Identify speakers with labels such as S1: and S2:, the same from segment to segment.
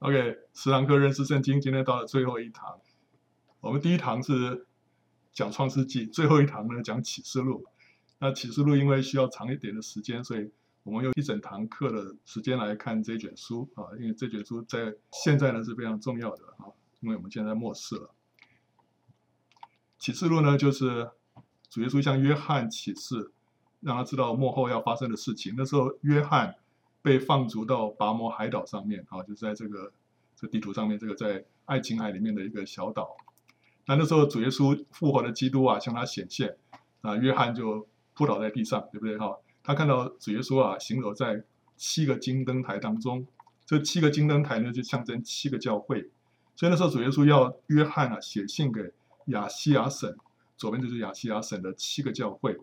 S1: OK，十堂课认识圣经，今天到了最后一堂。我们第一堂是讲创世纪，最后一堂呢讲启示录。那启示录因为需要长一点的时间，所以我们用一整堂课的时间来看这卷书啊，因为这卷书在现在呢是非常重要的啊，因为我们现在末世了。启示录呢就是主耶稣向约翰启示，让他知道幕后要发生的事情。那时候约翰。被放逐到拔摩海岛上面，啊，就是在这个这地图上面，这个在爱琴海里面的一个小岛。那那时候主耶稣复活的基督啊，向他显现，啊，约翰就扑倒在地上，对不对？哈，他看到主耶稣啊，行走在七个金灯台当中，这七个金灯台呢，就象征七个教会。所以那时候主耶稣要约翰啊，写信给亚细亚省，左边就是亚细亚省的七个教会，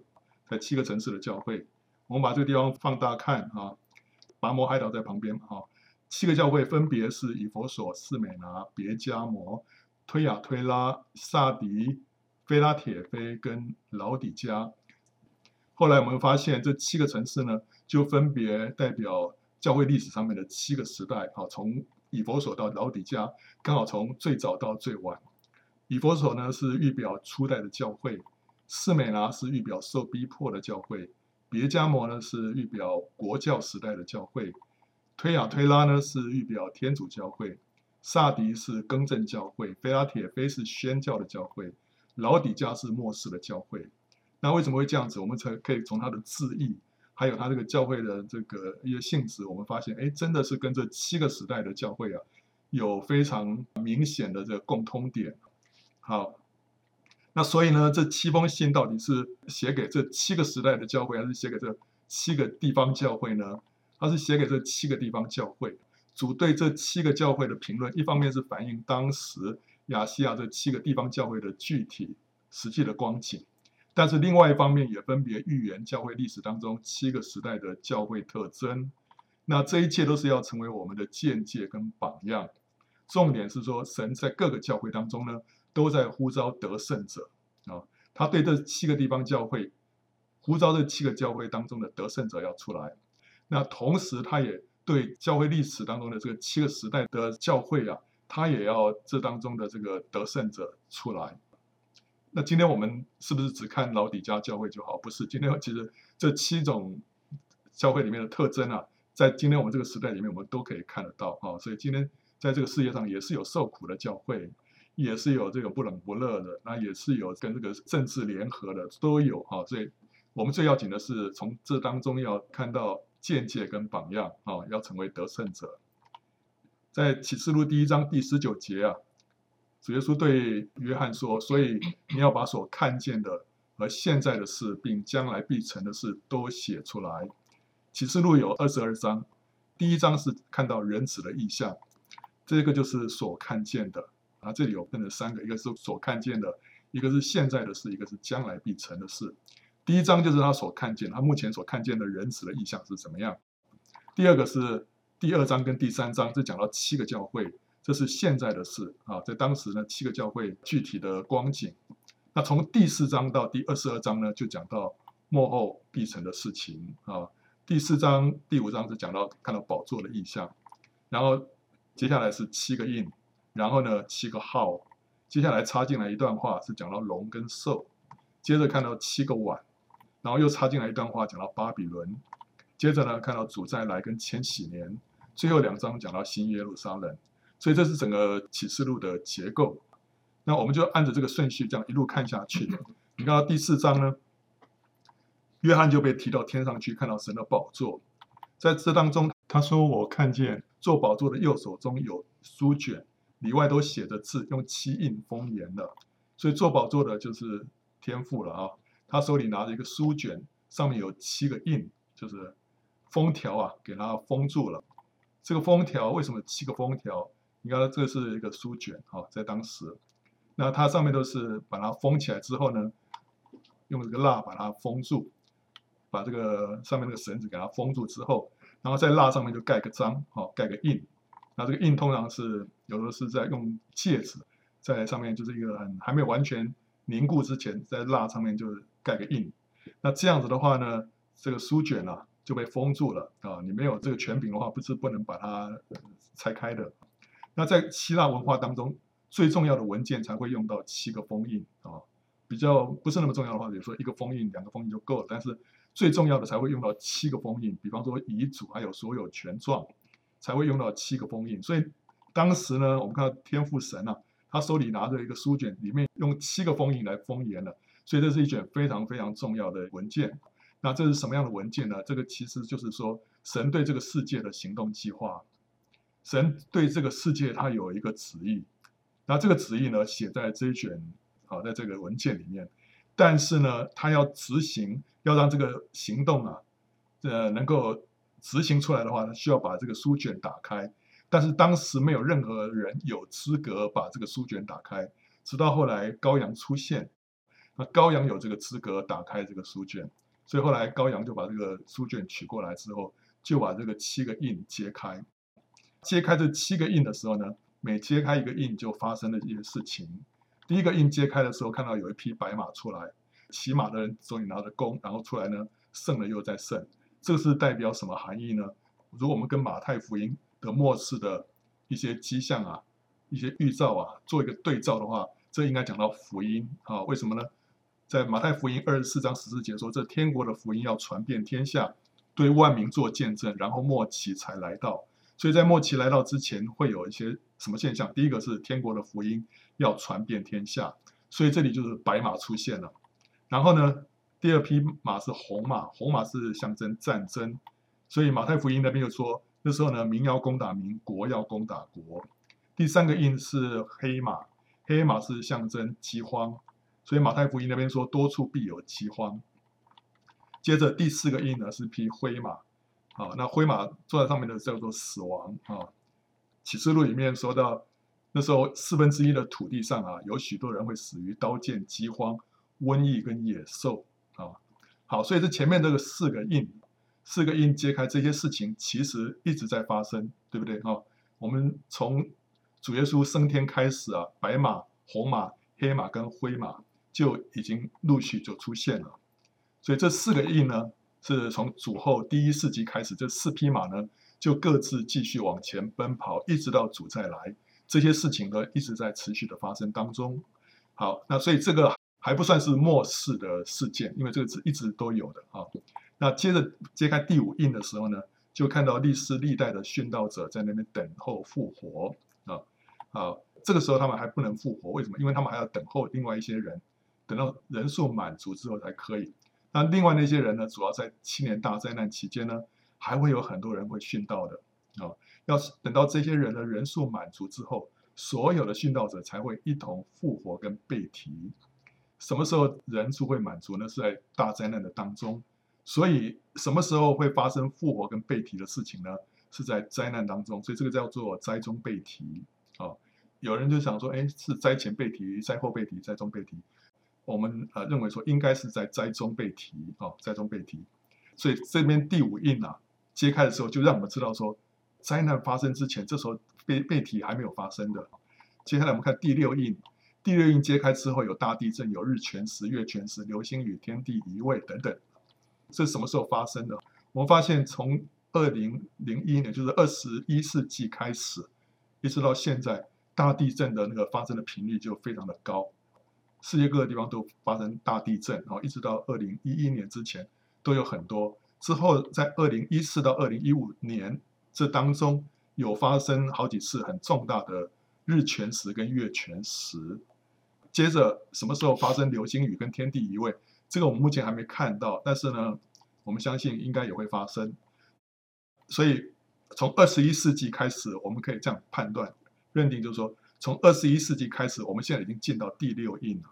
S1: 在七个城市的教会。我们把这个地方放大看啊。拔摩海岛在旁边，哈，七个教会分别是以佛所、四美拿、别迦摩、推雅推拉、萨迪、菲拉铁菲跟老底嘉。后来我们发现这七个城市呢，就分别代表教会历史上面的七个时代，哈，从以佛所到老底嘉，刚好从最早到最晚。以佛所呢是预表初代的教会，四美拿是预表受逼迫的教会。别迦摩呢是预表国教时代的教会，推雅推拉呢是预表天主教会，撒迪是更正教会，菲拉铁非是宣教的教会，老底嘉是末世的教会。那为什么会这样子？我们才可以从它的字义，还有它这个教会的这个一些性质，我们发现，哎，真的是跟这七个时代的教会啊，有非常明显的这个共通点。好。那所以呢，这七封信到底是写给这七个时代的教会，还是写给这七个地方教会呢？它是写给这七个地方教会。主对这七个教会的评论，一方面是反映当时亚细亚这七个地方教会的具体实际的光景，但是另外一方面也分别预言教会历史当中七个时代的教会特征。那这一切都是要成为我们的见解跟榜样。重点是说，神在各个教会当中呢，都在呼召得胜者啊！他对这七个地方教会呼召这七个教会当中的得胜者要出来。那同时，他也对教会历史当中的这个七个时代的教会啊，他也要这当中的这个得胜者出来。那今天我们是不是只看老底嘉教会就好？不是，今天其实这七种教会里面的特征啊，在今天我们这个时代里面，我们都可以看得到啊。所以今天在这个世界上也是有受苦的教会。也是有这个不冷不热的，那也是有跟这个政治联合的，都有哈。所以，我们最要紧的是从这当中要看到见解跟榜样啊，要成为得胜者。在启示录第一章第十九节啊，主耶稣对约翰说：“所以你要把所看见的和现在的事，并将来必成的事都写出来。”启示录有二十二章，第一章是看到人子的意象，这个就是所看见的。啊，这里有分了三个，一个是所看见的，一个是现在的事，一个是将来必成的事。第一章就是他所看见，他目前所看见的人子的意象是怎么样。第二个是第二章跟第三章，这讲到七个教会，这是现在的事啊，在当时呢，七个教会具体的光景。那从第四章到第二十二章呢，就讲到末后必成的事情啊。第四章、第五章是讲到看到宝座的意象，然后接下来是七个印。然后呢，七个号，接下来插进来一段话，是讲到龙跟兽，接着看到七个碗，然后又插进来一段话，讲到巴比伦，接着呢，看到主再来跟千禧年，最后两章讲到新耶路撒冷，所以这是整个启示录的结构。那我们就按着这个顺序这样一路看下去。你看到第四章呢，约翰就被提到天上去，看到神的宝座，在这当中他说：“我看见坐宝座的右手中有书卷。”里外都写着字，用七印封严了，所以做宝座的就是天父了啊。他手里拿着一个书卷，上面有七个印，就是封条啊，给他封住了。这个封条为什么七个封条？你看，这是一个书卷啊，在当时，那它上面都是把它封起来之后呢，用这个蜡把它封住，把这个上面那个绳子给它封住之后，然后在蜡上面就盖个章，好，盖个印。那这个印通常是有的是在用戒指，在上面就是一个很还没有完全凝固之前，在蜡上面就盖个印。那这样子的话呢，这个书卷啊就被封住了啊。你没有这个权柄的话，不是不能把它拆开的。那在希腊文化当中，最重要的文件才会用到七个封印啊。比较不是那么重要的话，比如说一个封印、两个封印就够了。但是最重要的才会用到七个封印，比方说遗嘱还有所有权状，才会用到七个封印。所以当时呢，我们看到天父神啊，他手里拿着一个书卷，里面用七个封印来封严了。所以这是一卷非常非常重要的文件。那这是什么样的文件呢？这个其实就是说神对这个世界的行动计划，神对这个世界他有一个旨意。那这个旨意呢，写在这一卷。好，在这个文件里面，但是呢，他要执行，要让这个行动啊，呃，能够执行出来的话，他需要把这个书卷打开。但是当时没有任何人有资格把这个书卷打开，直到后来高阳出现，那高阳有这个资格打开这个书卷，所以后来高阳就把这个书卷取过来之后，就把这个七个印揭开。揭开这七个印的时候呢，每揭开一个印，就发生了一些事情。第一个印揭开的时候，看到有一匹白马出来，骑马的人手里拿着弓，然后出来呢，胜了又再胜。这是代表什么含义呢？如果我们跟马太福音的末世的一些迹象啊、一些预兆啊做一个对照的话，这应该讲到福音啊？为什么呢？在马太福音二十四章十四节说，这天国的福音要传遍天下，对万民做见证，然后末期才来到。所以在末期来到之前，会有一些什么现象？第一个是天国的福音要传遍天下，所以这里就是白马出现了。然后呢，第二匹马是红马，红马是象征战争，所以马太福音那边就说，那时候呢，民要攻打民，国要攻打国。第三个印是黑马，黑马是象征饥荒，所以马太福音那边说，多处必有饥荒。接着第四个印呢是匹灰马。啊，那灰马坐在上面的叫做死亡啊。启示录里面说到，那时候四分之一的土地上啊，有许多人会死于刀剑、饥荒、瘟疫跟野兽啊。好，所以这前面这个四个印，四个印揭开这些事情，其实一直在发生，对不对啊？我们从主耶稣升天开始啊，白马、红马、黑马跟灰马就已经陆续就出现了。所以这四个印呢，是从主后第一世纪开始，这四匹马呢，就各自继续往前奔跑，一直到主再来。这些事情呢，一直在持续的发生当中。好，那所以这个还不算是末世的事件，因为这个是一直都有的啊。那接着揭开第五印的时候呢，就看到历世历代的殉道者在那边等候复活啊。好，这个时候他们还不能复活，为什么？因为他们还要等候另外一些人，等到人数满足之后才可以。那另外那些人呢，主要在七年大灾难期间呢，还会有很多人会殉道的啊。要是等到这些人的人数满足之后，所有的殉道者才会一同复活跟被提。什么时候人数会满足呢？是在大灾难的当中。所以什么时候会发生复活跟被提的事情呢？是在灾难当中。所以这个叫做灾中被提啊。有人就想说，哎，是灾前被提，灾后被提，灾中被提。我们呃认为说应该是在灾中被提啊，灾中被提，所以这边第五印啊揭开的时候，就让我们知道说灾难发生之前，这时候被被提还没有发生的。接下来我们看第六印，第六印揭开之后有大地震，有日全食、月全食、流星雨、天地移位等等。这是什么时候发生的？我们发现从二零零一年，就是二十一世纪开始，一直到现在，大地震的那个发生的频率就非常的高。世界各个地方都发生大地震，然后一直到二零一一年之前都有很多。之后在二零一四到二零一五年这当中，有发生好几次很重大的日全食跟月全食。接着什么时候发生流星雨跟天地移位？这个我们目前还没看到，但是呢，我们相信应该也会发生。所以从二十一世纪开始，我们可以这样判断认定，就是说从二十一世纪开始，我们现在已经进到第六印了。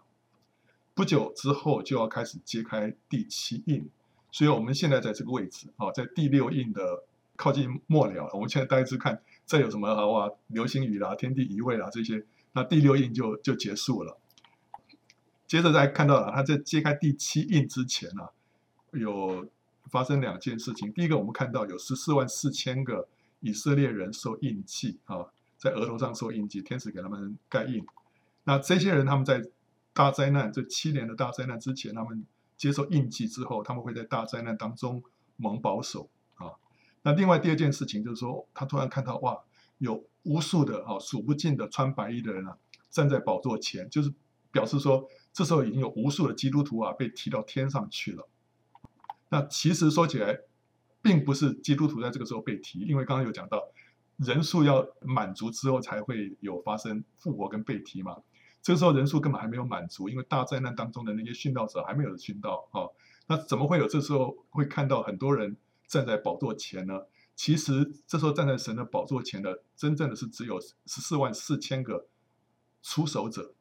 S1: 不久之后就要开始揭开第七印，所以我们现在在这个位置啊，在第六印的靠近末了。我们现在大家看，再有什么好啊？流星雨啦、天地移位啦这些，那第六印就就结束了。接着再看到了，他在揭开第七印之前呢、啊，有发生两件事情。第一个，我们看到有十四万四千个以色列人受印记啊，在额头上受印记，天使给他们盖印。那这些人他们在大灾难，这七年的大灾难之前，他们接受印记之后，他们会在大灾难当中蒙保守啊。那另外第二件事情就是说，他突然看到哇，有无数的啊数不尽的穿白衣的人啊，站在宝座前，就是表示说，这时候已经有无数的基督徒啊被提到天上去了。那其实说起来，并不是基督徒在这个时候被提，因为刚刚有讲到，人数要满足之后才会有发生复活跟被提嘛。这个时候人数根本还没有满足，因为大灾难当中的那些殉道者还没有殉道啊。那怎么会有这时候会看到很多人站在宝座前呢？其实这时候站在神的宝座前的，真正的是只有十四万四千个出手者。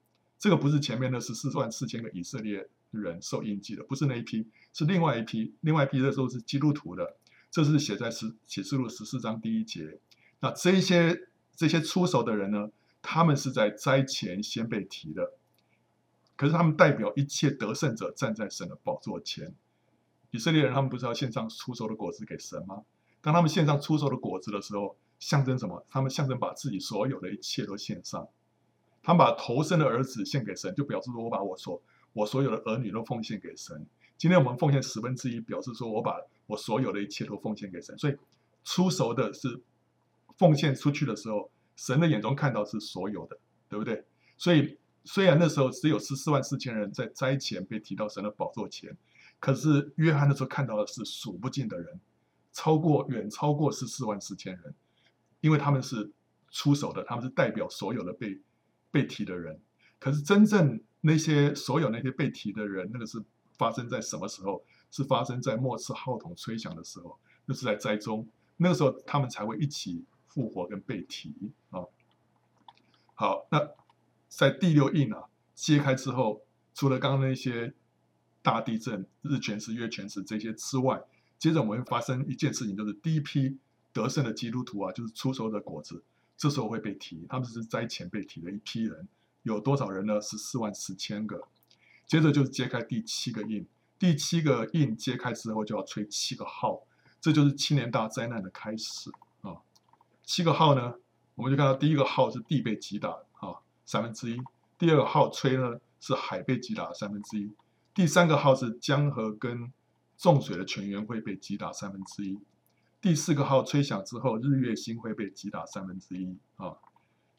S1: 这个不是前面的十四万四千个以色列人受印记的，不是那一批，是另外一批。另外一批的时候是基督徒的，这是写在十启示录十四章第一节。那这些这些出手的人呢，他们是在灾前先被提的，可是他们代表一切得胜者站在神的宝座前。以色列人他们不是要献上出手的果子给神吗？当他们献上出手的果子的时候，象征什么？他们象征把自己所有的一切都献上。他把头生的儿子献给神，就表示说我把我所我所有的儿女都奉献给神。今天我们奉献十分之一，表示说我把我所有的一切都奉献给神。所以出熟的是奉献出去的时候，神的眼中看到是所有的，对不对？所以虽然那时候只有十四万四千人在灾前被提到神的宝座前，可是约翰那时候看到的是数不尽的人。超过远超过十四万四千人，因为他们是出手的，他们是代表所有的被被提的人。可是真正那些所有那些被提的人，那个是发生在什么时候？是发生在末次号筒吹响的时候，那是在灾中，那个时候他们才会一起复活跟被提啊。好，那在第六印啊揭开之后，除了刚刚那些大地震、日全食、月全食这些之外，接着我们会发生一件事情，就是第一批得胜的基督徒啊，就是出熟的果子，这时候会被提，他们是灾前被提的一批人，有多少人呢？是四万四千个。接着就是揭开第七个印，第七个印揭开之后就要吹七个号，这就是七年大灾难的开始啊。七个号呢，我们就看到第一个号是地被击打啊，三分之一；第二个号吹呢是海被击打三分之一；第三个号是江河跟重水的泉源会被击打三分之一，第四个号吹响之后，日月星会被击打三分之一啊，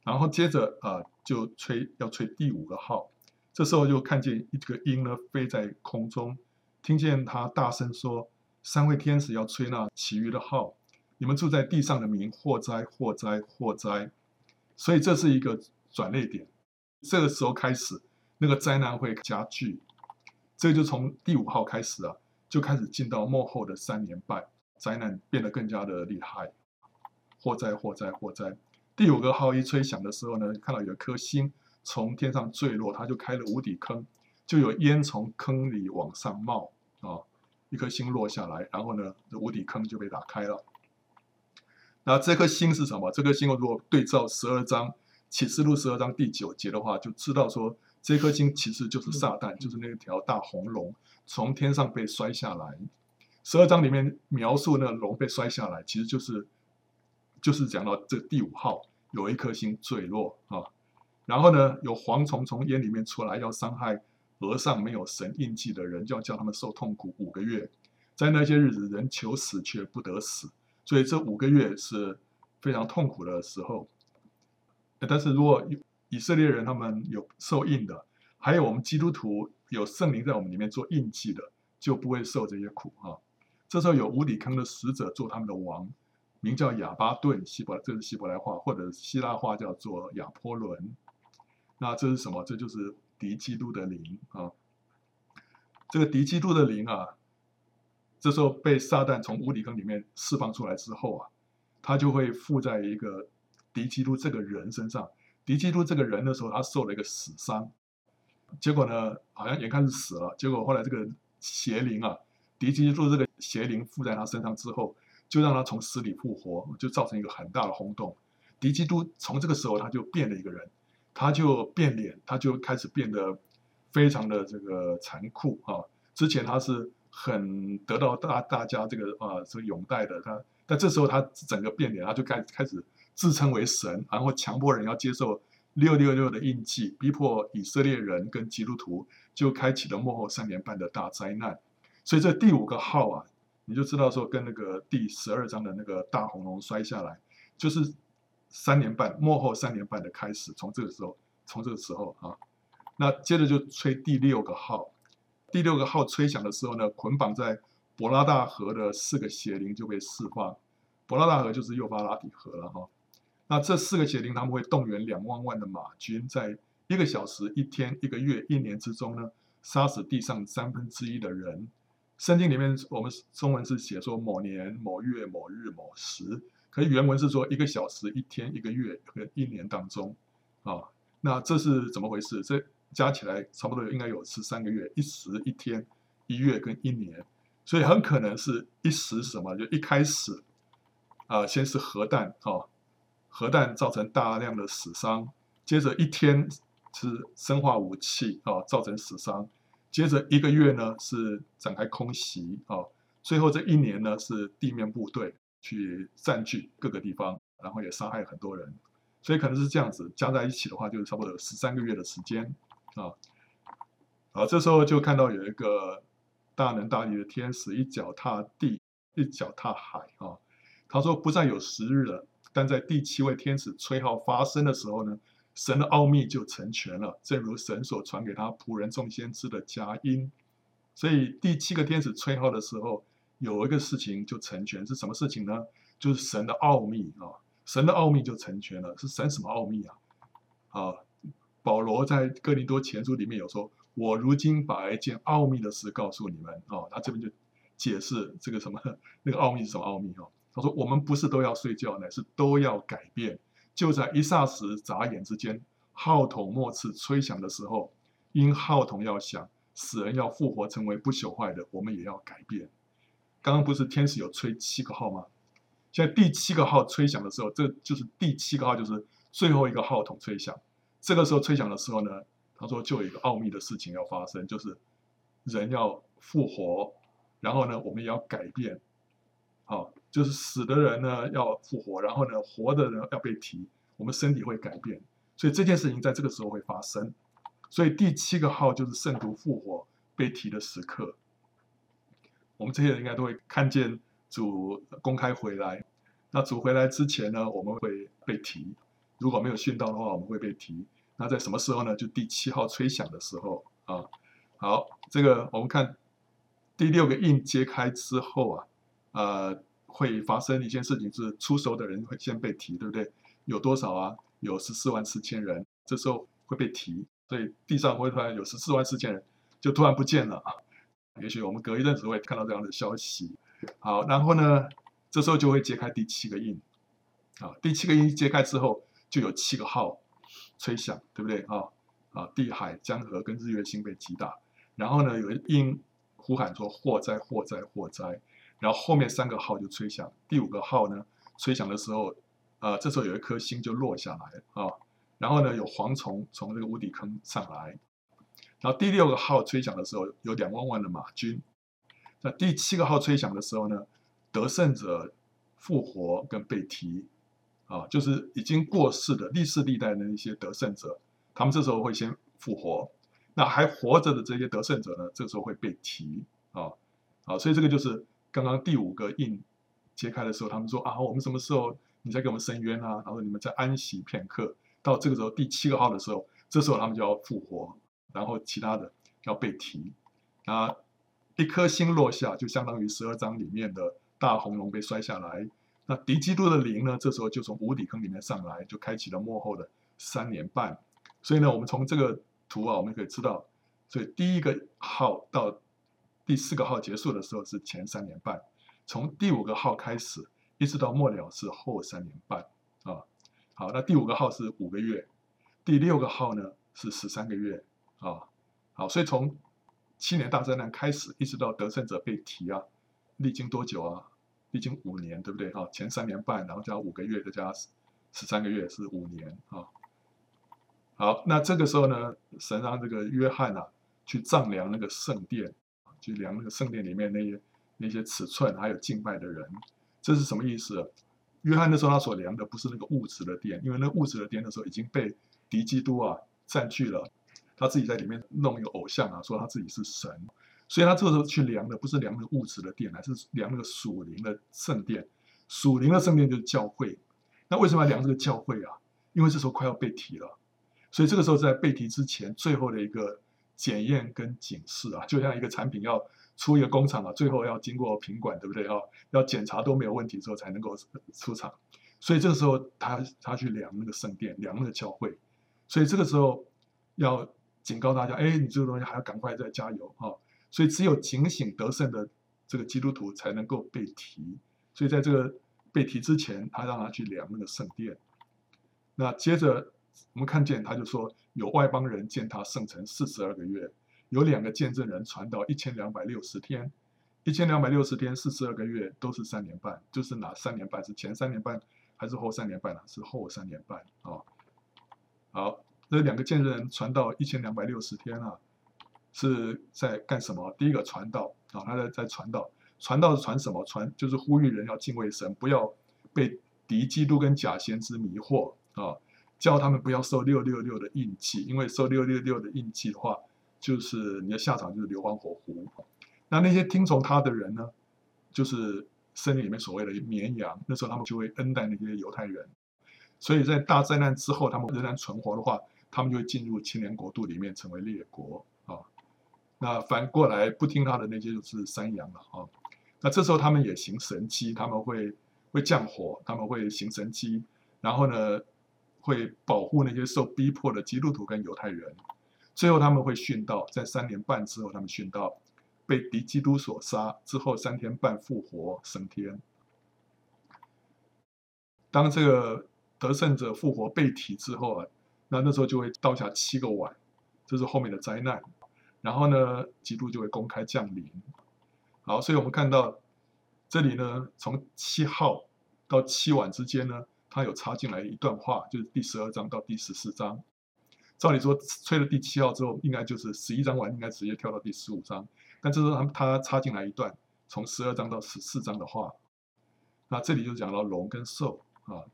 S1: 然后接着啊就吹要吹第五个号，这时候就看见一个鹰呢飞在空中，听见他大声说：“三位天使要吹那其余的号，你们住在地上的民祸灾祸灾祸灾。”所以这是一个转捩点，这个时候开始那个灾难会加剧，这就从第五号开始啊。就开始进到末后的三年半，灾难变得更加的厉害，祸灾祸灾祸灾。第五个号一吹响的时候呢，看到有一颗星从天上坠落，它就开了无底坑，就有烟从坑里往上冒啊，一颗星落下来，然后呢，这无底坑就被打开了。那这颗星是什么？这颗星如果对照十二章启示录十二章第九节的话，就知道说这颗星其实就是撒旦，就是那条大红龙。从天上被摔下来，十二章里面描述那个龙被摔下来，其实就是就是讲到这第五号有一颗星坠落啊，然后呢，有蝗虫从烟里面出来，要伤害额上没有神印记的人，就要叫他们受痛苦五个月，在那些日子，人求死却不得死，所以这五个月是非常痛苦的时候。但是如果以色列人他们有受印的，还有我们基督徒。有圣灵在我们里面做印记的，就不会受这些苦啊。这时候有无底坑的使者做他们的王，名叫亚巴顿，希伯这是希伯来话，或者希腊话叫做亚波伦。那这是什么？这就是敌基督的灵啊。这个敌基督的灵啊，这时候被撒旦从无底坑里面释放出来之后啊，他就会附在一个敌基督这个人身上。敌基督这个人的时候，他受了一个死伤。结果呢，好像眼看是死了。结果后来这个邪灵啊，敌基督这个邪灵附在他身上之后，就让他从死里复活，就造成一个很大的轰动。敌基督从这个时候他就变了一个人，他就变脸，他就开始变得非常的这个残酷啊。之前他是很得到大大家这个啊这个拥戴的，他但这时候他整个变脸，他就开开始自称为神，然后强迫人要接受。六六六的印记逼迫以色列人跟基督徒，就开启了幕后三年半的大灾难。所以这第五个号啊，你就知道说跟那个第十二章的那个大红龙摔下来，就是三年半，末后三年半的开始，从这个时候，从这个时候啊，那接着就吹第六个号，第六个号吹响的时候呢，捆绑在伯拉大河的四个邪灵就被释放，伯拉大河就是幼发拉底河了哈。那这四个邪灵他们会动员两万万的马军，在一个小时、一天、一个月、一年之中呢，杀死地上三分之一的人。圣经里面我们中文是写说某年某月某日某时。可是原文是说一个小时、一天、一个月和一年当中，啊，那这是怎么回事？这加起来差不多应该有十三个月，一时、一天、一月跟一年，所以很可能是一时什么？就一开始，啊，先是核弹，啊，核弹造成大量的死伤，接着一天是生化武器，啊，造成死伤，接着一个月呢是展开空袭，啊，最后这一年呢是地面部队。去占据各个地方，然后也杀害很多人，所以可能是这样子加在一起的话，就是差不多有十三个月的时间啊。好，这时候就看到有一个大能大力的天使，一脚踏地，一脚踏海啊。他说不再有时日了，但在第七位天使吹号发声的时候呢，神的奥秘就成全了，正如神所传给他仆人众先知的佳音。所以第七个天使吹号的时候。有一个事情就成全，是什么事情呢？就是神的奥秘啊！神的奥秘就成全了，是神什么奥秘啊？啊，保罗在哥林多前书里面有说：“我如今把一件奥秘的事告诉你们。”哦，他这边就解释这个什么 那个奥秘是什么奥秘哦？他说：“我们不是都要睡觉，乃是都要改变。就在一霎时、眨眼之间，号筒末次吹响的时候，因号筒要响，死人要复活，成为不朽坏的，我们也要改变。”刚刚不是天使有吹七个号吗？现在第七个号吹响的时候，这就是第七个号，就是最后一个号筒吹响。这个时候吹响的时候呢，他说就有一个奥秘的事情要发生，就是人要复活，然后呢，我们也要改变。好，就是死的人呢要复活，然后呢，活的人要被提，我们身体会改变。所以这件事情在这个时候会发生。所以第七个号就是圣徒复活被提的时刻。我们这些人应该都会看见主公开回来。那主回来之前呢，我们会被提。如果没有殉道的话，我们会被提。那在什么时候呢？就第七号吹响的时候啊。好，这个我们看第六个印揭开之后啊，呃，会发生一件事情，是出熟的人会先被提，对不对？有多少啊？有十四万四千人，这时候会被提。所以地上会突然有十四万四千人，就突然不见了啊。也许我们隔一阵子会看到这样的消息。好，然后呢，这时候就会揭开第七个印。啊，第七个印揭开之后，就有七个号吹响，对不对？啊啊，地海江河跟日月星被击打。然后呢，有一音呼喊说：“祸灾，祸灾，祸灾！”然后后面三个号就吹响。第五个号呢，吹响的时候，啊，这时候有一颗星就落下来啊。然后呢，有蝗虫从这个无底坑上来。然后第六个号吹响的时候，有两万万的马军。那第七个号吹响的时候呢，得胜者复活跟被提，啊，就是已经过世的历世历代的那些得胜者，他们这时候会先复活。那还活着的这些得胜者呢，这时候会被提，啊，啊，所以这个就是刚刚第五个印揭开的时候，他们说啊，我们什么时候你再给我们伸冤啊？然后你们再安息片刻。到这个时候第七个号的时候，这时候他们就要复活。然后其他的要被提，啊，一颗星落下，就相当于十二章里面的大红龙被摔下来。那敌基督的灵呢，这时候就从无底坑里面上来，就开启了幕后的三年半。所以呢，我们从这个图啊，我们可以知道，所以第一个号到第四个号结束的时候是前三年半，从第五个号开始一直到末了是后三年半啊。好，那第五个号是五个月，第六个号呢是十三个月。啊、好，所以从七年大灾难开始，一直到得胜者被提啊，历经多久啊？历经五年，对不对？啊，前三年半，然后加五个月，再加十三个月，是五年啊、好，那这个时候呢，神让这个约翰啊去丈量那个圣殿，去量那个圣殿里面那些那些尺寸，还有敬拜的人，这是什么意思？约翰那时候他所量的不是那个物质的殿，因为那物质的殿的时候已经被敌基督啊占据了。他自己在里面弄一个偶像啊，说他自己是神，所以他这个时候去量的不是量那个物质的殿，而是量那个属灵的圣殿。属灵的圣殿就是教会。那为什么要量这个教会啊？因为这时候快要被提了，所以这个时候在被提之前，最后的一个检验跟警示啊，就像一个产品要出一个工厂啊，最后要经过品管，对不对啊？要检查都没有问题之后才能够出厂。所以这个时候他他去量那个圣殿，量那个教会，所以这个时候要警告大家，哎，你这个东西还要赶快再加油啊！所以只有警醒得胜的这个基督徒才能够被提。所以在这个被提之前，他让他去量那个圣殿。那接着我们看见，他就说有外邦人见他圣城四十二个月，有两个见证人传道一千两百六十天，一千两百六十天四十二个月都是三年半，就是哪三年半？是前三年半还是后三年半呢？是后三年半啊。好，这两个见证人传道一千两百六十天啊，是在干什么？第一个传道啊，他在在传道。传道是传什么？传就是呼吁人要敬畏神，不要被敌基督跟假先知迷惑啊！叫他们不要受六六六的印记，因为受六六六的印记的话，就是你的下场就是硫磺火湖。那那些听从他的人呢，就是圣经里面所谓的绵羊。那时候他们就会恩待那些犹太人，所以在大灾难之后，他们仍然存活的话，他们就会进入青年国度里面，成为列国啊。那反过来不听他的那些就是山羊了啊。那这时候他们也行神迹，他们会会降火，他们会行神迹，然后呢，会保护那些受逼迫的基督徒跟犹太人。最后他们会殉道，在三年半之后他们殉道，被敌基督所杀，之后三天半复活升天。当这个得胜者复活被提之后啊，那那时候就会倒下七个碗，这是后面的灾难。然后呢，基督就会公开降临。好，所以我们看到这里呢，从七号到七晚之间呢，他有插进来一段话，就是第十二章到第十四章。照理说，吹了第七号之后，应该就是十一章完，应该直接跳到第十五章。但这时候他他插进来一段，从十二章到十四章的话。那这里就讲到龙跟兽啊。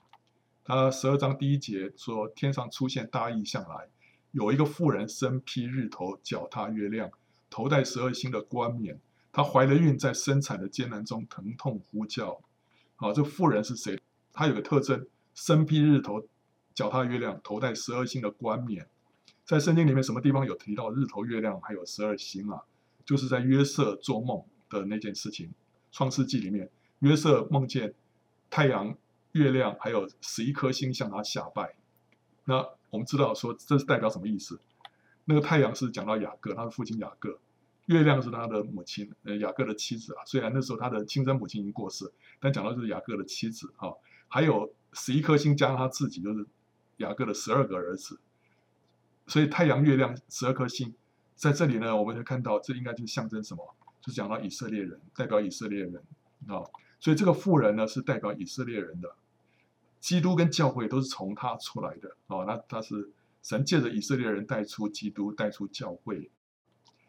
S1: 他十二章第一节说，天上出现大异象来，有一个妇人身披日头，脚踏月亮，头戴十二星的冠冕。她怀了孕，在生产的艰难中疼痛呼叫。好，这妇人是谁？它有个特征：身披日头，脚踏月亮，头戴十二星的冠冕。在圣经里面，什么地方有提到日头、月亮还有十二星啊？就是在约瑟做梦的那件事情，《创世纪》里面，约瑟梦见太阳、月亮还有十一颗星向他下拜。那我们知道说，这是代表什么意思？那个太阳是讲到雅各，他的父亲雅各。月亮是他的母亲，呃，雅各的妻子啊。虽然那时候他的亲生母亲已经过世，但讲到就是雅各的妻子啊。还有十一颗星加上他自己，就是雅各的十二个儿子。所以太阳、月亮、十二颗星，在这里呢，我们就看到这应该就象征什么？就讲到以色列人，代表以色列人啊。所以这个妇人呢，是代表以色列人的。基督跟教会都是从他出来的啊。那他是神借着以色列人带出基督，带出教会。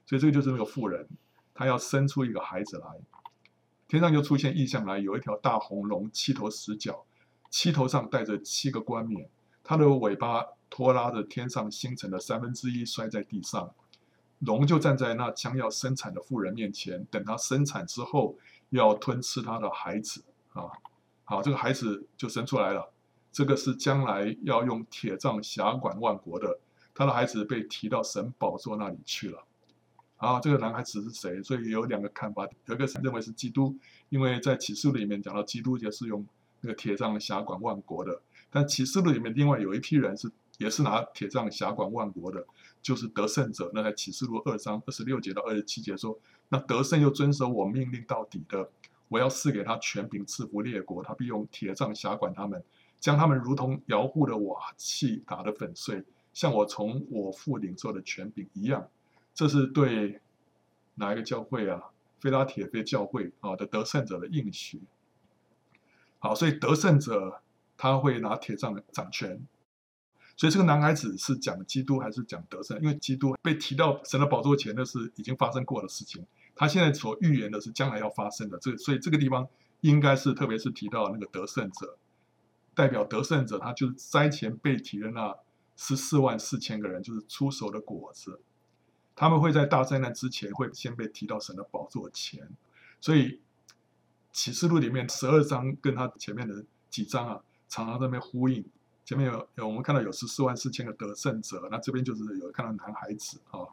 S1: 所以这个就是那个妇人，她要生出一个孩子来。天上就出现异象来，有一条大红龙，七头十角，七头上戴着七个冠冕，它的尾巴拖拉着天上星辰的三分之一摔在地上。龙就站在那将要生产的妇人面前，等她生产之后，要吞吃她的孩子啊。好，这个孩子就生出来了。这个是将来要用铁杖辖管万国的，他的孩子被提到神宝座那里去了。啊，这个男孩子是谁？所以有两个看法，有一个是认为是基督，因为在启示录里面讲到基督也是用那个铁杖辖管万国的。但启示录里面另外有一批人是也是拿铁杖辖管万国的，就是得胜者。那在启示录二章二十六节到二十七节说，那得胜又遵守我命令到底的，我要赐给他权柄赐福列国，他必用铁杖辖管他们，将他们如同窑户的瓦器打得粉碎，像我从我父领受的权柄一样。这是对哪一个教会啊？非拉铁非教会啊的得胜者的应许。好，所以得胜者他会拿铁杖掌权。所以这个男孩子是讲基督还是讲得胜？因为基督被提到神的宝座前，那是已经发生过的事情。他现在所预言的是将来要发生的。这所以这个地方应该是特别是提到那个得胜者，代表得胜者，他就是灾前被提的那十四万四千个人，就是出手的果子。他们会在大灾难之前会先被提到神的宝座前，所以启示录里面十二章跟他前面的几章啊，常常在那边呼应。前面有有我们看到有十四万四千个得胜者，那这边就是有看到男孩子啊。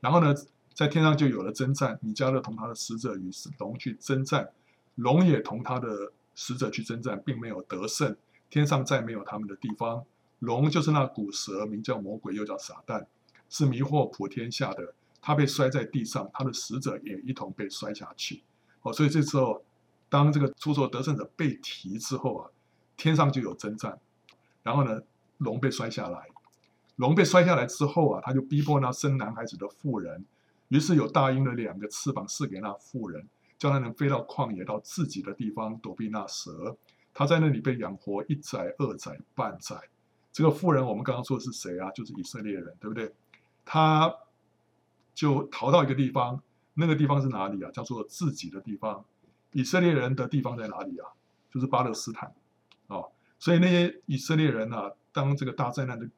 S1: 然后呢，在天上就有了征战，米迦勒同他的使者与龙去征战，龙也同他的使者去征战，并没有得胜。天上再没有他们的地方。龙就是那古蛇，名叫魔鬼，又叫撒旦，是迷惑普天下的。他被摔在地上，他的使者也一同被摔下去。哦，所以这时候，当这个出手得胜者被提之后啊，天上就有征战。然后呢，龙被摔下来，龙被摔下来之后啊，他就逼迫那生男孩子的妇人。于是有大鹰的两个翅膀赐给那妇人，叫他能飞到旷野，到自己的地方躲避那蛇。他在那里被养活一载、二载、半载。这个妇人，我们刚刚说的是谁啊？就是以色列人，对不对？他就逃到一个地方，那个地方是哪里啊？叫做自己的地方。以色列人的地方在哪里啊？就是巴勒斯坦。哦，所以那些以色列人啊，当这个大灾难的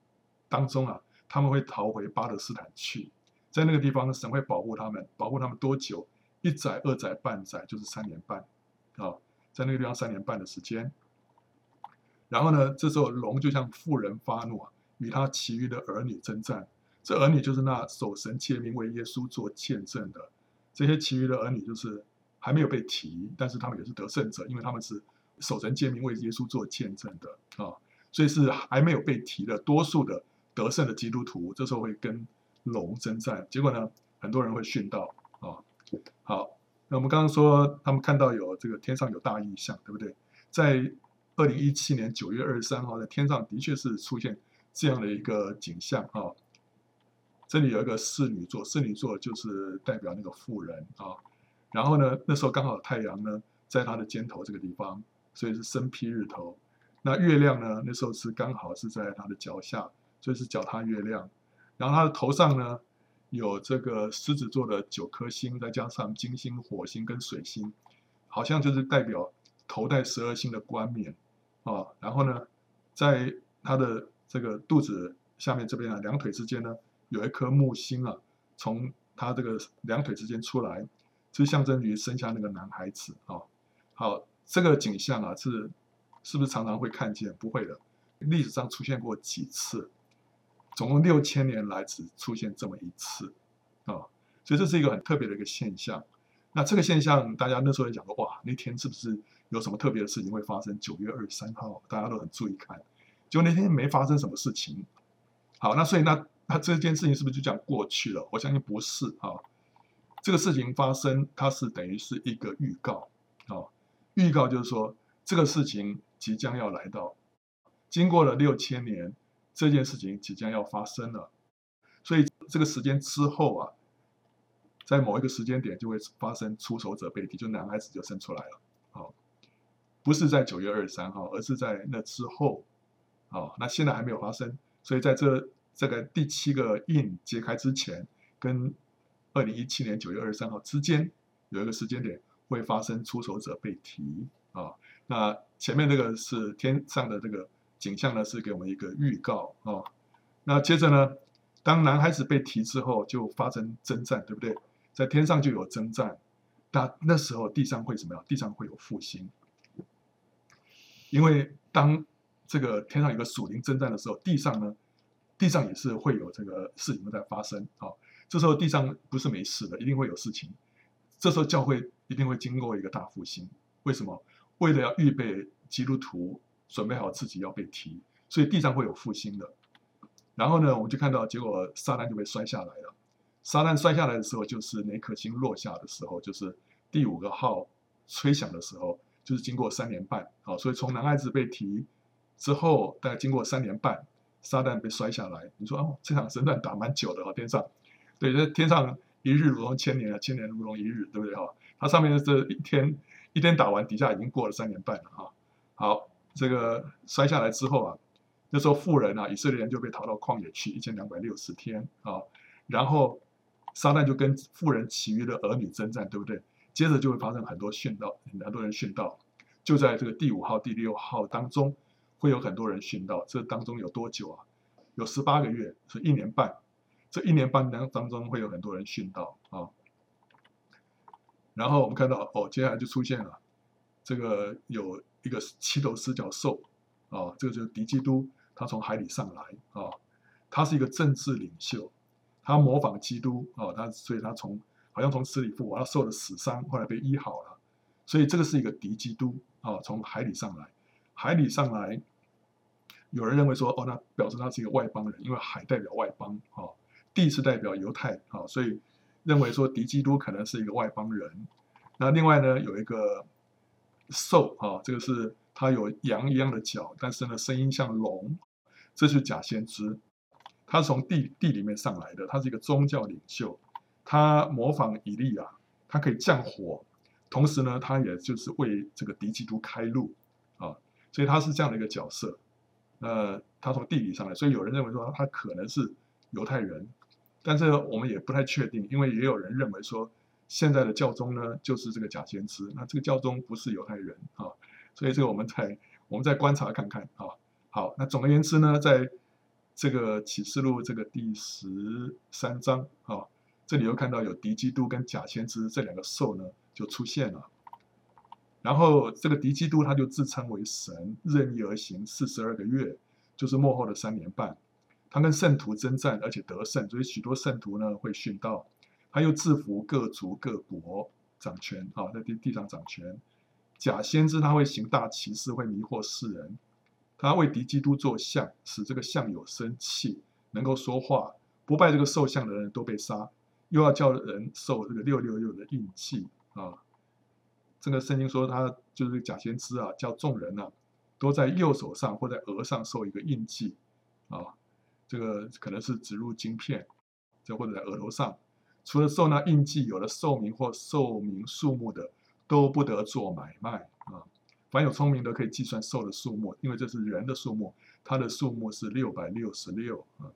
S1: 当中啊，他们会逃回巴勒斯坦去，在那个地方，神会保护他们，保护他们多久？一载、二载、半载，就是三年半。啊、哦，在那个地方三年半的时间。然后呢，这时候龙就向妇人发怒啊，与他其余的儿女征战。这儿女就是那守神诫命为耶稣做见证的。这些其余的儿女就是还没有被提，但是他们也是得胜者，因为他们是守神诫命为耶稣做见证的啊。所以是还没有被提的多数的得胜的基督徒，这时候会跟龙征战。结果呢，很多人会殉道啊。好，那我们刚刚说他们看到有这个天上有大异象，对不对？在二零一七年九月二十三号，在天上的确是出现这样的一个景象啊。这里有一个侍女座，侍女座就是代表那个妇人啊。然后呢，那时候刚好太阳呢在他的肩头这个地方，所以是身披日头。那月亮呢，那时候是刚好是在他的脚下，所以是脚踏月亮。然后他的头上呢有这个狮子座的九颗星，再加上金星、火星跟水星，好像就是代表头戴十二星的冠冕。啊，然后呢，在他的这个肚子下面这边啊，两腿之间呢，有一颗木星啊，从他这个两腿之间出来，就象征于生下那个男孩子啊。好，这个景象啊，是是不是常常会看见？不会的，历史上出现过几次，总共六千年来只出现这么一次啊，所以这是一个很特别的一个现象。那这个现象，大家那时候也讲过，哇，那天是不是？有什么特别的事情会发生？九月二十三号，大家都很注意看，结果那天没发生什么事情。好，那所以那那这件事情是不是就这样过去了？我相信不是啊。这个事情发生，它是等于是一个预告啊。预告就是说，这个事情即将要来到，经过了六千年，这件事情即将要发生了。所以这个时间之后啊，在某一个时间点就会发生出手者被提，就男孩子就生出来了。好。不是在九月二十三号，而是在那之后，哦，那现在还没有发生，所以在这这个第七个印揭开之前，跟二零一七年九月二十三号之间有一个时间点会发生出手者被提啊、那前面这个是天上的这个景象呢，是给我们一个预告啊、那接着呢，当男孩子被提之后，就发生征战，对不对？在天上就有征战，那那时候地上会怎么样？地上会有复兴。因为当这个天上有个属灵征战的时候，地上呢，地上也是会有这个事情在发生。啊，这时候地上不是没事的，一定会有事情。这时候教会一定会经过一个大复兴。为什么？为了要预备基督徒准备好自己要被提，所以地上会有复兴的。然后呢，我们就看到结果，撒旦就被摔下来了。撒旦摔下来的时候，就是那颗星落下的时候，就是第五个号吹响的时候。就是经过三年半，好，所以从男孩子被提之后，大概经过三年半，撒旦被摔下来。你说哦，这场神战打蛮久的哈，天上，对，这天上一日如同千年啊，千年如同一日，对不对哈？它上面的这一天一天打完，底下已经过了三年半了哈。好，这个摔下来之后啊，那时候妇人啊，以色列人就被逃到旷野去一千两百六十天啊，然后撒旦就跟妇人其余的儿女征战，对不对？接着就会发生很多殉道，很多人殉道，就在这个第五号、第六号当中，会有很多人殉道。这当中有多久啊？有十八个月，是一年半。这一年半当当中会有很多人殉道啊。然后我们看到哦，接下来就出现了这个有一个七头四角兽啊，这个就是敌基督，他从海里上来啊，他是一个政治领袖，他模仿基督啊，他所以他从好像从死里复活，他受了死伤，后来被医好了，所以这个是一个敌基督啊，从海里上来，海里上来，有人认为说哦，那表示他是一个外邦人，因为海代表外邦啊，地是代表犹太啊，所以认为说敌基督可能是一个外邦人。那另外呢，有一个兽啊，这个是它有羊一样的脚，但是呢，声音像龙，这是假先知，他是从地地里面上来的，他是一个宗教领袖，他模仿以利亚，他可以降火，同时呢，他也就是为这个敌基督开路啊，所以他是这样的一个角色。呃，他从地里上来，所以有人认为说他可能是犹太人，但是我们也不太确定，因为也有人认为说。现在的教宗呢，就是这个假先知。那这个教宗不是犹太人啊，所以这个我们再我们再观察看看啊。好，那总而言之呢，在这个启示录这个第十三章啊，这里又看到有敌基督跟假先知这两个兽呢就出现了。然后这个敌基督他就自称为神，任意而行四十二个月，就是末后的三年半。他跟圣徒征战，而且得胜，所以许多圣徒呢会殉道。他又制服各族各国掌权啊，在地地上掌权。假先知他会行大奇事，会迷惑世人。他为敌基督做像，使这个像有生气，能够说话。不拜这个兽像的人都被杀。又要叫人受这个六六六的印记啊。这个圣经说他就是假先知啊，叫众人啊都在右手上或在额上受一个印记啊。这个可能是植入晶片，就或者在额头上。除了受那印记，有了兽名或兽名数目的，都不得做买卖啊。凡有聪明的，可以计算兽的数目，因为这是人的数目，它的数目是六百六十六啊。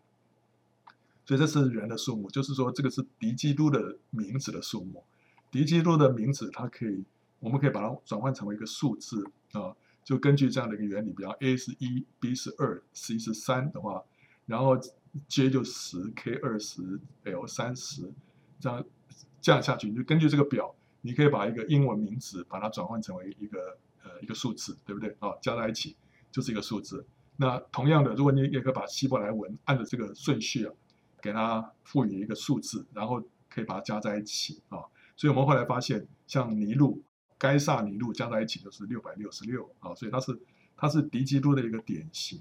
S1: 所以这是人的数目，就是说这个是敌基督的名字的数目。敌基督的名字，它可以，我们可以把它转换成为一个数字啊。就根据这样的一个原理，比方 A 是一，B 是二，C 是三的话，然后 J 就十，K 二十，L 三十。这样这样下去，你就根据这个表，你可以把一个英文名字把它转换成为一个呃一个数字，对不对啊？加在一起就是一个数字。那同样的，如果你也可以把希伯来文按照这个顺序啊，给它赋予一个数字，然后可以把它加在一起啊。所以我们后来发现，像尼禄、该撒尼禄加在一起就是六百六十六啊，所以它是它是敌基督的一个典型。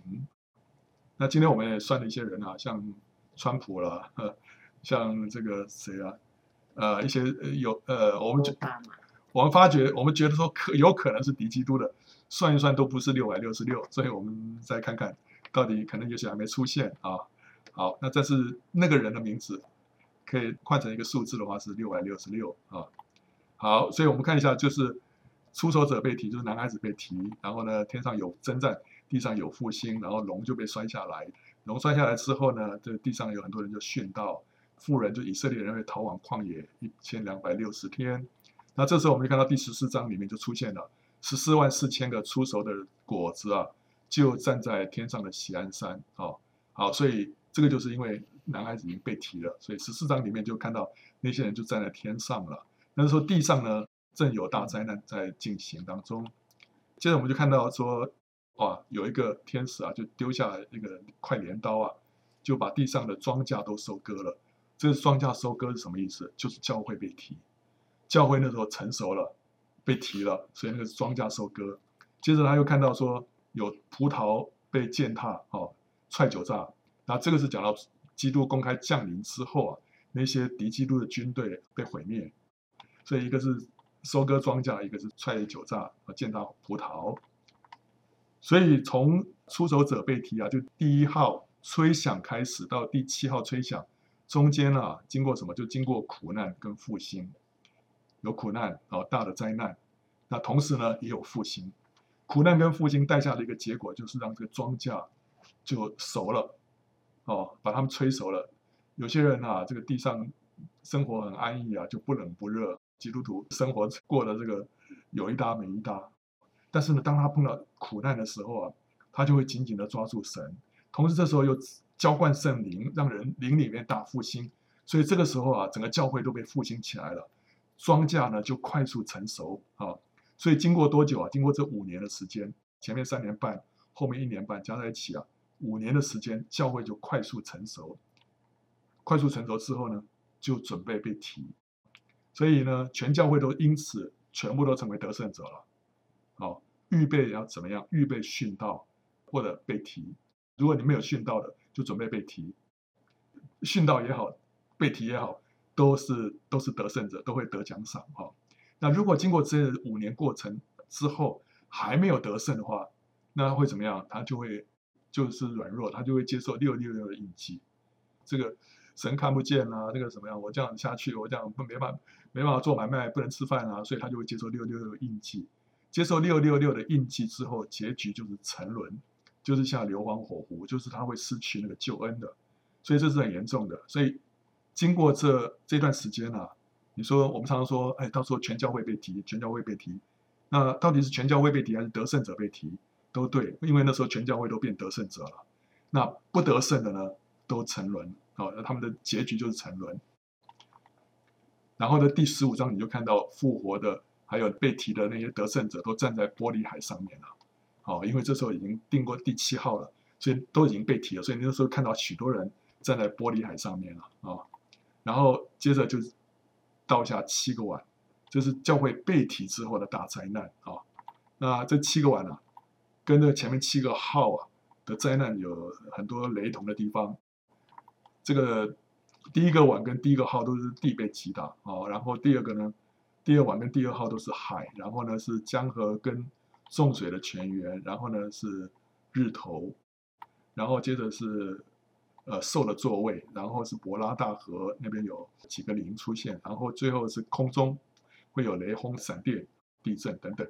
S1: 那今天我们也算了一些人啊，像川普了。呵像这个谁啊，呃，一些有呃，我们就我们发觉，我们觉得说可有可能是敌基督的，算一算都不是六百六十六，所以我们再看看到底可能有些还没出现啊。好，那这是那个人的名字，可以换成一个数字的话是六百六十六啊。好，所以我们看一下，就是出手者被提，就是男孩子被提，然后呢，天上有征战，地上有复兴，然后龙就被摔下来，龙摔下来之后呢，这地上有很多人就殉道。富人就以色列人会逃往旷野一千两百六十天，那这时候我们就看到第十四章里面就出现了十四万四千个出熟的果子啊，就站在天上的锡安山。啊，好，所以这个就是因为男孩子已经被提了，所以十四章里面就看到那些人就站在天上了。那时候地上呢正有大灾难在进行当中。接着我们就看到说，哇，有一个天使啊，就丢下一个快镰刀啊，就把地上的庄稼都收割了。这个庄稼收割是什么意思？就是教会被提，教会那时候成熟了，被提了，所以那个庄稼收割。接着他又看到说有葡萄被践踏，哦，踹酒醡。那这个是讲到基督公开降临之后啊，那些敌基督的军队被毁灭。所以一个是收割庄稼，一个是踹酒醡啊，践踏葡萄。所以从出手者被提啊，就第一号吹响开始到第七号吹响。中间啊，经过什么？就经过苦难跟复兴，有苦难，然后大的灾难。那同时呢，也有复兴。苦难跟复兴带下的一个结果，就是让这个庄稼就熟了，哦，把他们催熟了。有些人啊，这个地上生活很安逸啊，就不冷不热。基督徒生活过的这个有一搭没一搭。但是呢，当他碰到苦难的时候啊，他就会紧紧的抓住神。同时这时候又。浇灌圣灵，让人灵里面大复兴，所以这个时候啊，整个教会都被复兴起来了，庄稼呢就快速成熟啊。所以经过多久啊？经过这五年的时间，前面三年半，后面一年半加在一起啊，五年的时间，教会就快速成熟。快速成熟之后呢，就准备被提。所以呢，全教会都因此全部都成为得胜者了。好，预备要怎么样？预备殉道或者被提。如果你没有殉道的，就准备被提。殉道也好，被提也好，都是都是得胜者，都会得奖赏。哈，那如果经过这五年过程之后还没有得胜的话，那会怎么样？他就会就是软弱，他就会接受六六六的印记。这个。神看不见啊，那个怎么样？我这样下去，我这样不没办法，没办法做买卖，不能吃饭啊，所以他就会接受六六六的印记。接受六六六的印记之后，结局就是沉沦，就是像硫磺火湖，就是他会失去那个救恩的。所以这是很严重的。所以经过这这段时间啊，你说我们常常说，哎，到时候全教会被提，全教会被提，那到底是全教会被提还是得胜者被提？都对，因为那时候全教会都变得胜者了。那不得胜的呢，都沉沦。好，那他们的结局就是沉沦。然后呢，第十五章你就看到复活的，还有被提的那些得胜者都站在玻璃海上面了。好，因为这时候已经定过第七号了，所以都已经被提了，所以那时候看到许多人站在玻璃海上面了啊。然后接着就倒下七个碗，这是教会被提之后的大灾难啊。那这七个碗啊，跟这前面七个号啊的灾难有很多雷同的地方。这个第一个碗跟第一个号都是地被击打啊，然后第二个呢，第二碗跟第二号都是海，然后呢是江河跟众水的泉源，然后呢是日头，然后接着是呃兽的座位，然后是伯拉大河那边有几个灵出现，然后最后是空中会有雷轰、闪电、地震等等，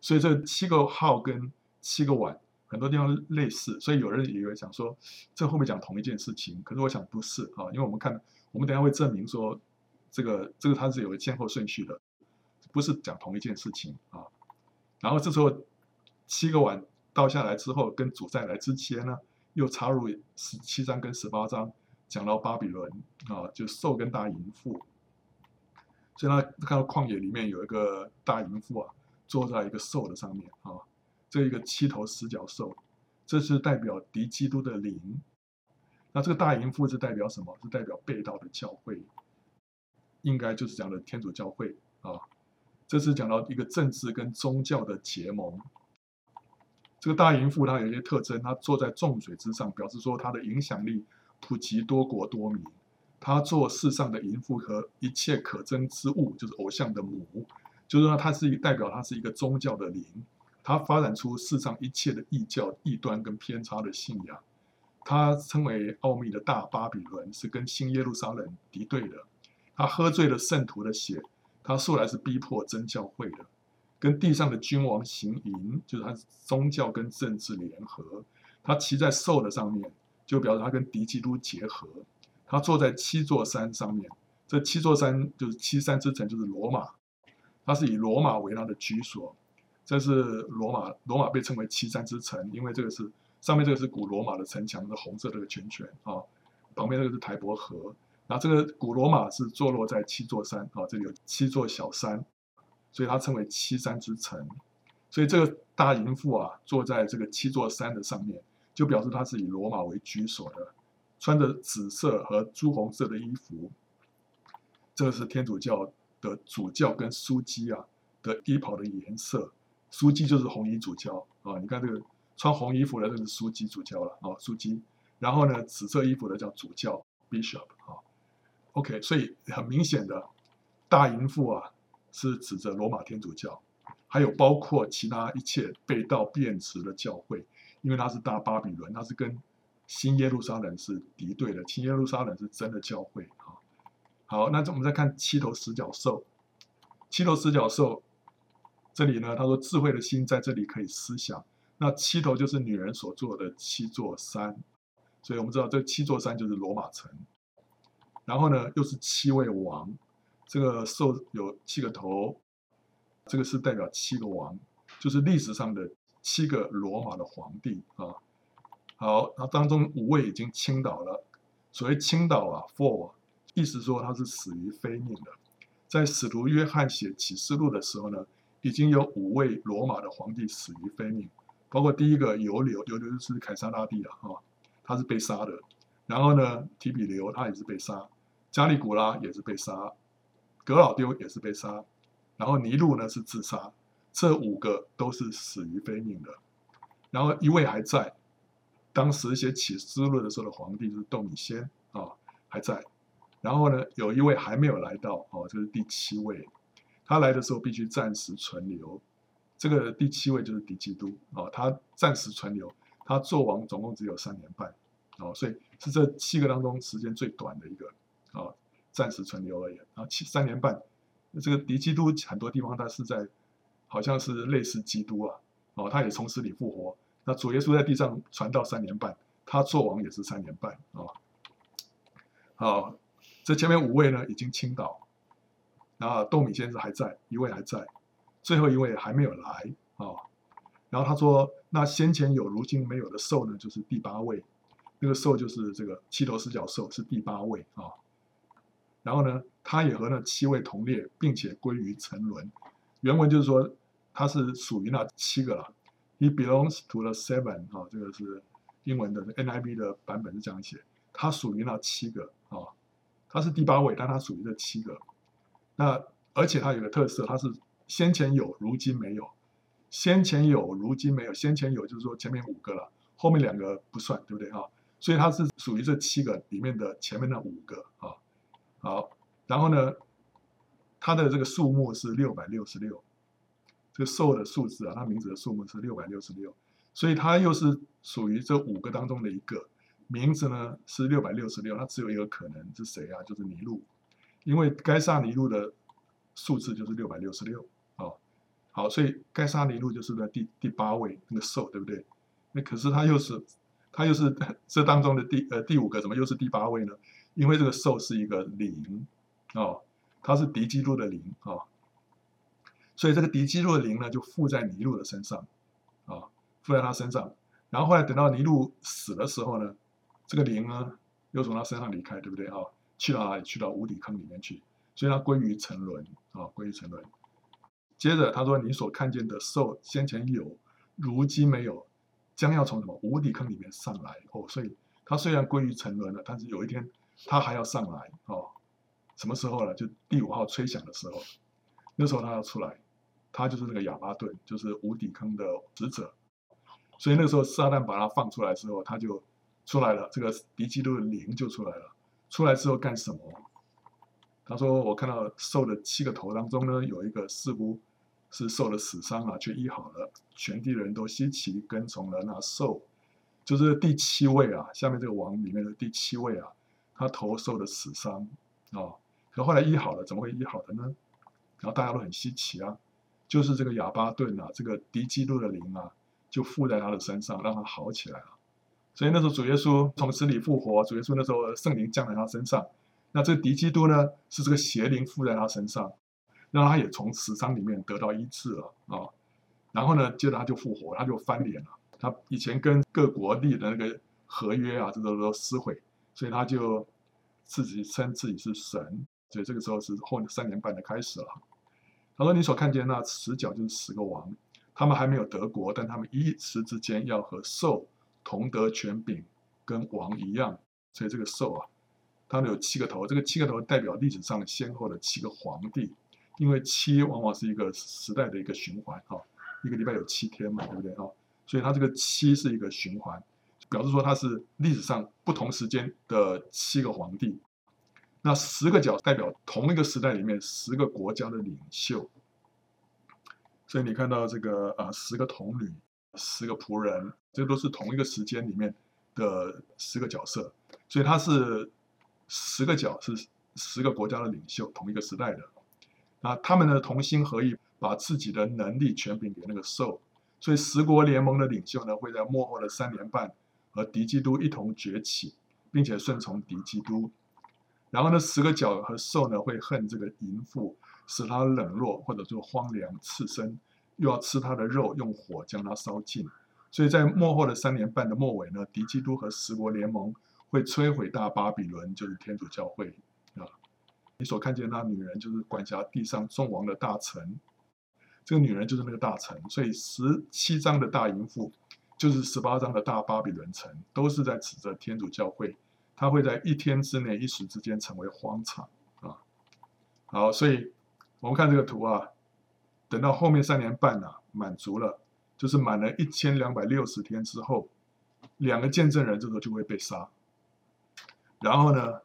S1: 所以这七个号跟七个碗。很多地方类似，所以有人以为想说，这后面讲同一件事情，可是我想不是啊，因为我们看，我们等下会证明说，这个这个它是有个先后顺序的，不是讲同一件事情啊。然后这时候七个碗倒下来之后，跟主再来之前呢，又插入十七章跟十八章，讲到巴比伦啊，就兽跟大淫妇，所以他看到旷野里面有一个大淫妇啊，坐在一个兽的上面啊。这一个七头十角兽，这是代表敌基督的灵。那这个大淫妇是代表什么？是代表背道的教会，应该就是讲的天主教会啊。这是讲到一个政治跟宗教的结盟。这个大淫妇它有一些特征，它坐在众水之上，表示说它的影响力普及多国多民。它做世上的淫妇和一切可憎之物，就是偶像的母，就是说它是一代表它是一个宗教的灵。她发展出世上一切的异教、异端跟偏差的信仰，她称为奥秘的大巴比伦，是跟新耶路撒冷敌对的。她喝醉了圣徒的血，他素来是逼迫真教会的，跟地上的君王行淫，就是他宗教跟政治联合。他骑在兽的上面，就表示他跟敌基督结合。他坐在七座山上面，这七座山就是七山之城，就是罗马。他是以罗马为他的居所。这是罗马，罗马被称为七山之城，因为这个是上面这个是古罗马的城墙，是红色这个圈圈啊，旁边这个是台伯河，然后这个古罗马是坐落在七座山啊，这里有七座小山，所以它称为七山之城。所以这个大淫妇啊，坐在这个七座山的上面，就表示他是以罗马为居所的，穿着紫色和朱红色的衣服，这个是天主教的主教跟枢机啊的衣袍的颜色。枢机就是红衣主教啊，你看这个穿红衣服的，这是枢机主教了啊，枢机。然后呢，紫色衣服的叫主教 （bishop） 啊。OK，所以很明显的，大淫妇啊是指着罗马天主教，还有包括其他一切背道变质的教会，因为它是大巴比伦，它是跟新耶路撒冷是敌对的，新耶路撒冷是真的教会啊。好，那我们再看七头十角兽，七头十角兽。这里呢，他说智慧的心在这里可以思想。那七头就是女人所做的七座山，所以我们知道这七座山就是罗马城。然后呢，又是七位王，这个兽有七个头，这个是代表七个王，就是历史上的七个罗马的皇帝啊。好，那当中五位已经倾倒了。所谓倾倒啊，fall，意思说他是死于非命的。在使徒约翰写启示录的时候呢。已经有五位罗马的皇帝死于非命，包括第一个尤留，尤留就是凯撒拉帝啊，他是被杀的。然后呢，提比留他也是被杀，加利古拉也是被杀，格老丢也是被杀，然后尼禄呢是自杀，这五个都是死于非命的。然后一位还在，当时写启示录的时候的皇帝就是窦米先啊，还在。然后呢，有一位还没有来到哦，这是第七位，他来的时候必须暂时存留。这个第七位就是狄基督啊，他暂时存留，他做王总共只有三年半，哦，所以是这七个当中时间最短的一个啊，暂时存留而已。啊，七三年半，这个敌基督很多地方他是在，好像是类似基督啊，哦，他也从死里复活，那主耶稣在地上传道三年半，他做王也是三年半啊，好，这前面五位呢已经倾倒，然后窦米先生还在，一位还在。最后一位还没有来啊、然后他说：“那先前有，如今没有的兽呢，就是第八位，那个兽就是这个七头四角兽，是第八位啊、然后呢，他也和那七位同列，并且归于沉沦。原文就是说，他是属于那七个了。He belongs to the seven 啊、这个是英文的 NIV 的版本是这样写，他属于那七个啊、哦，他是第八位，但他属于这七个。那而且他有个特色，他是。先前有，如今没有；先前有，如今没有。先前有，就是说前面五个了，后面两个不算，对不对啊？所以它是属于这七个里面的前面那五个啊。好，然后呢，它的这个数目是六百六十六，这个兽的数字啊，它名字的数目是六百六十六，所以它又是属于这五个当中的一个，名字呢是六百六十六，它只有一个可能是谁啊？就是尼禄，因为该撒尼禄的数字就是六百六十六啊。好，所以该撒尼禄就是在第第八位那个兽，对不对？那可是他又是他又是这当中的第呃第五个，怎么又是第八位呢？因为这个兽是一个灵哦，它是敌基督的灵啊、哦，所以这个敌基督的灵呢就附在尼禄的身上啊、附在他身上。然后后来等到尼禄死的时候呢，这个灵呢又从他身上离开，对不对啊、去到哪里？去到无底坑里面去，所以他归于沉沦啊，归于沉沦。接着他说：“你所看见的兽，先前有，如今没有，将要从什么无底坑里面上来哦。所以他虽然归于沉沦了，但是有一天他还要上来哦。什么时候呢？就第五号吹响的时候，那时候他要出来，他就是那个亚巴顿，就是无底坑的使者。所以那时候撒旦把他放出来之后，他就出来了，这个敌基督的灵就出来了。出来之后干什么？他说：我看到兽的七个头当中呢，有一个似乎。”是受了死伤啊，却医好了，全地人都稀奇跟从了那兽，就是第七位啊，下面这个王里面的第七位啊，他头受了死伤啊，可后来医好了，怎么会医好的呢？然后大家都很稀奇啊，就是这个亚巴顿啊，这个敌基督的灵啊，就附在他的身上，让他好起来了。所以那时候主耶稣从死里复活，主耶稣那时候圣灵降在他身上，那这个敌基督呢，是这个邪灵附在他身上。让他也从死伤里面得到医治了啊、然后呢，接着他就复活，他就翻脸了。他以前跟各国立的那个合约啊，这都都撕毁，所以他就自己称自己是神。所以这个时候是后三年半的开始了。他说：“你所看见那十角就是十个王，他们还没有得国，但他们一时之间要和兽同得权柄，跟王一样。所以这个兽啊，他们有七个头，这个七个头代表历史上先后的七个皇帝。”因为七往往是一个时代的一个循环哈，一个礼拜有七天嘛，对不对哈？所以它这个七是一个循环，表示说他是历史上不同时间的七个皇帝。那十个角代表同一个时代里面十个国家的领袖。所以你看到这个啊，十个童女，十个仆人，这都是同一个时间里面的十个角色。所以他是十个角是十个国家的领袖，同一个时代的。啊，他们呢同心合意，把自己的能力权柄给那个兽，所以十国联盟的领袖呢会在末后的三年半和敌基督一同崛起，并且顺从敌基督。然后呢，十个角和兽呢会恨这个淫妇，使他冷落或者说荒凉刺身，又要吃他的肉，用火将她烧尽。所以在末后的三年半的末尾呢，敌基督和十国联盟会摧毁大巴比伦，就是天主教会。啊你所看见那女人，就是管辖地上众王的大臣。这个女人就是那个大臣，所以十七章的大淫妇就是十八章的大巴比伦城，都是在指责天主教会，它会在一天之内、一时之间成为荒场啊。好，所以我们看这个图啊，等到后面三年半呢、啊，满足了，就是满了一千两百六十天之后，两个见证人这时候就会被杀。然后呢，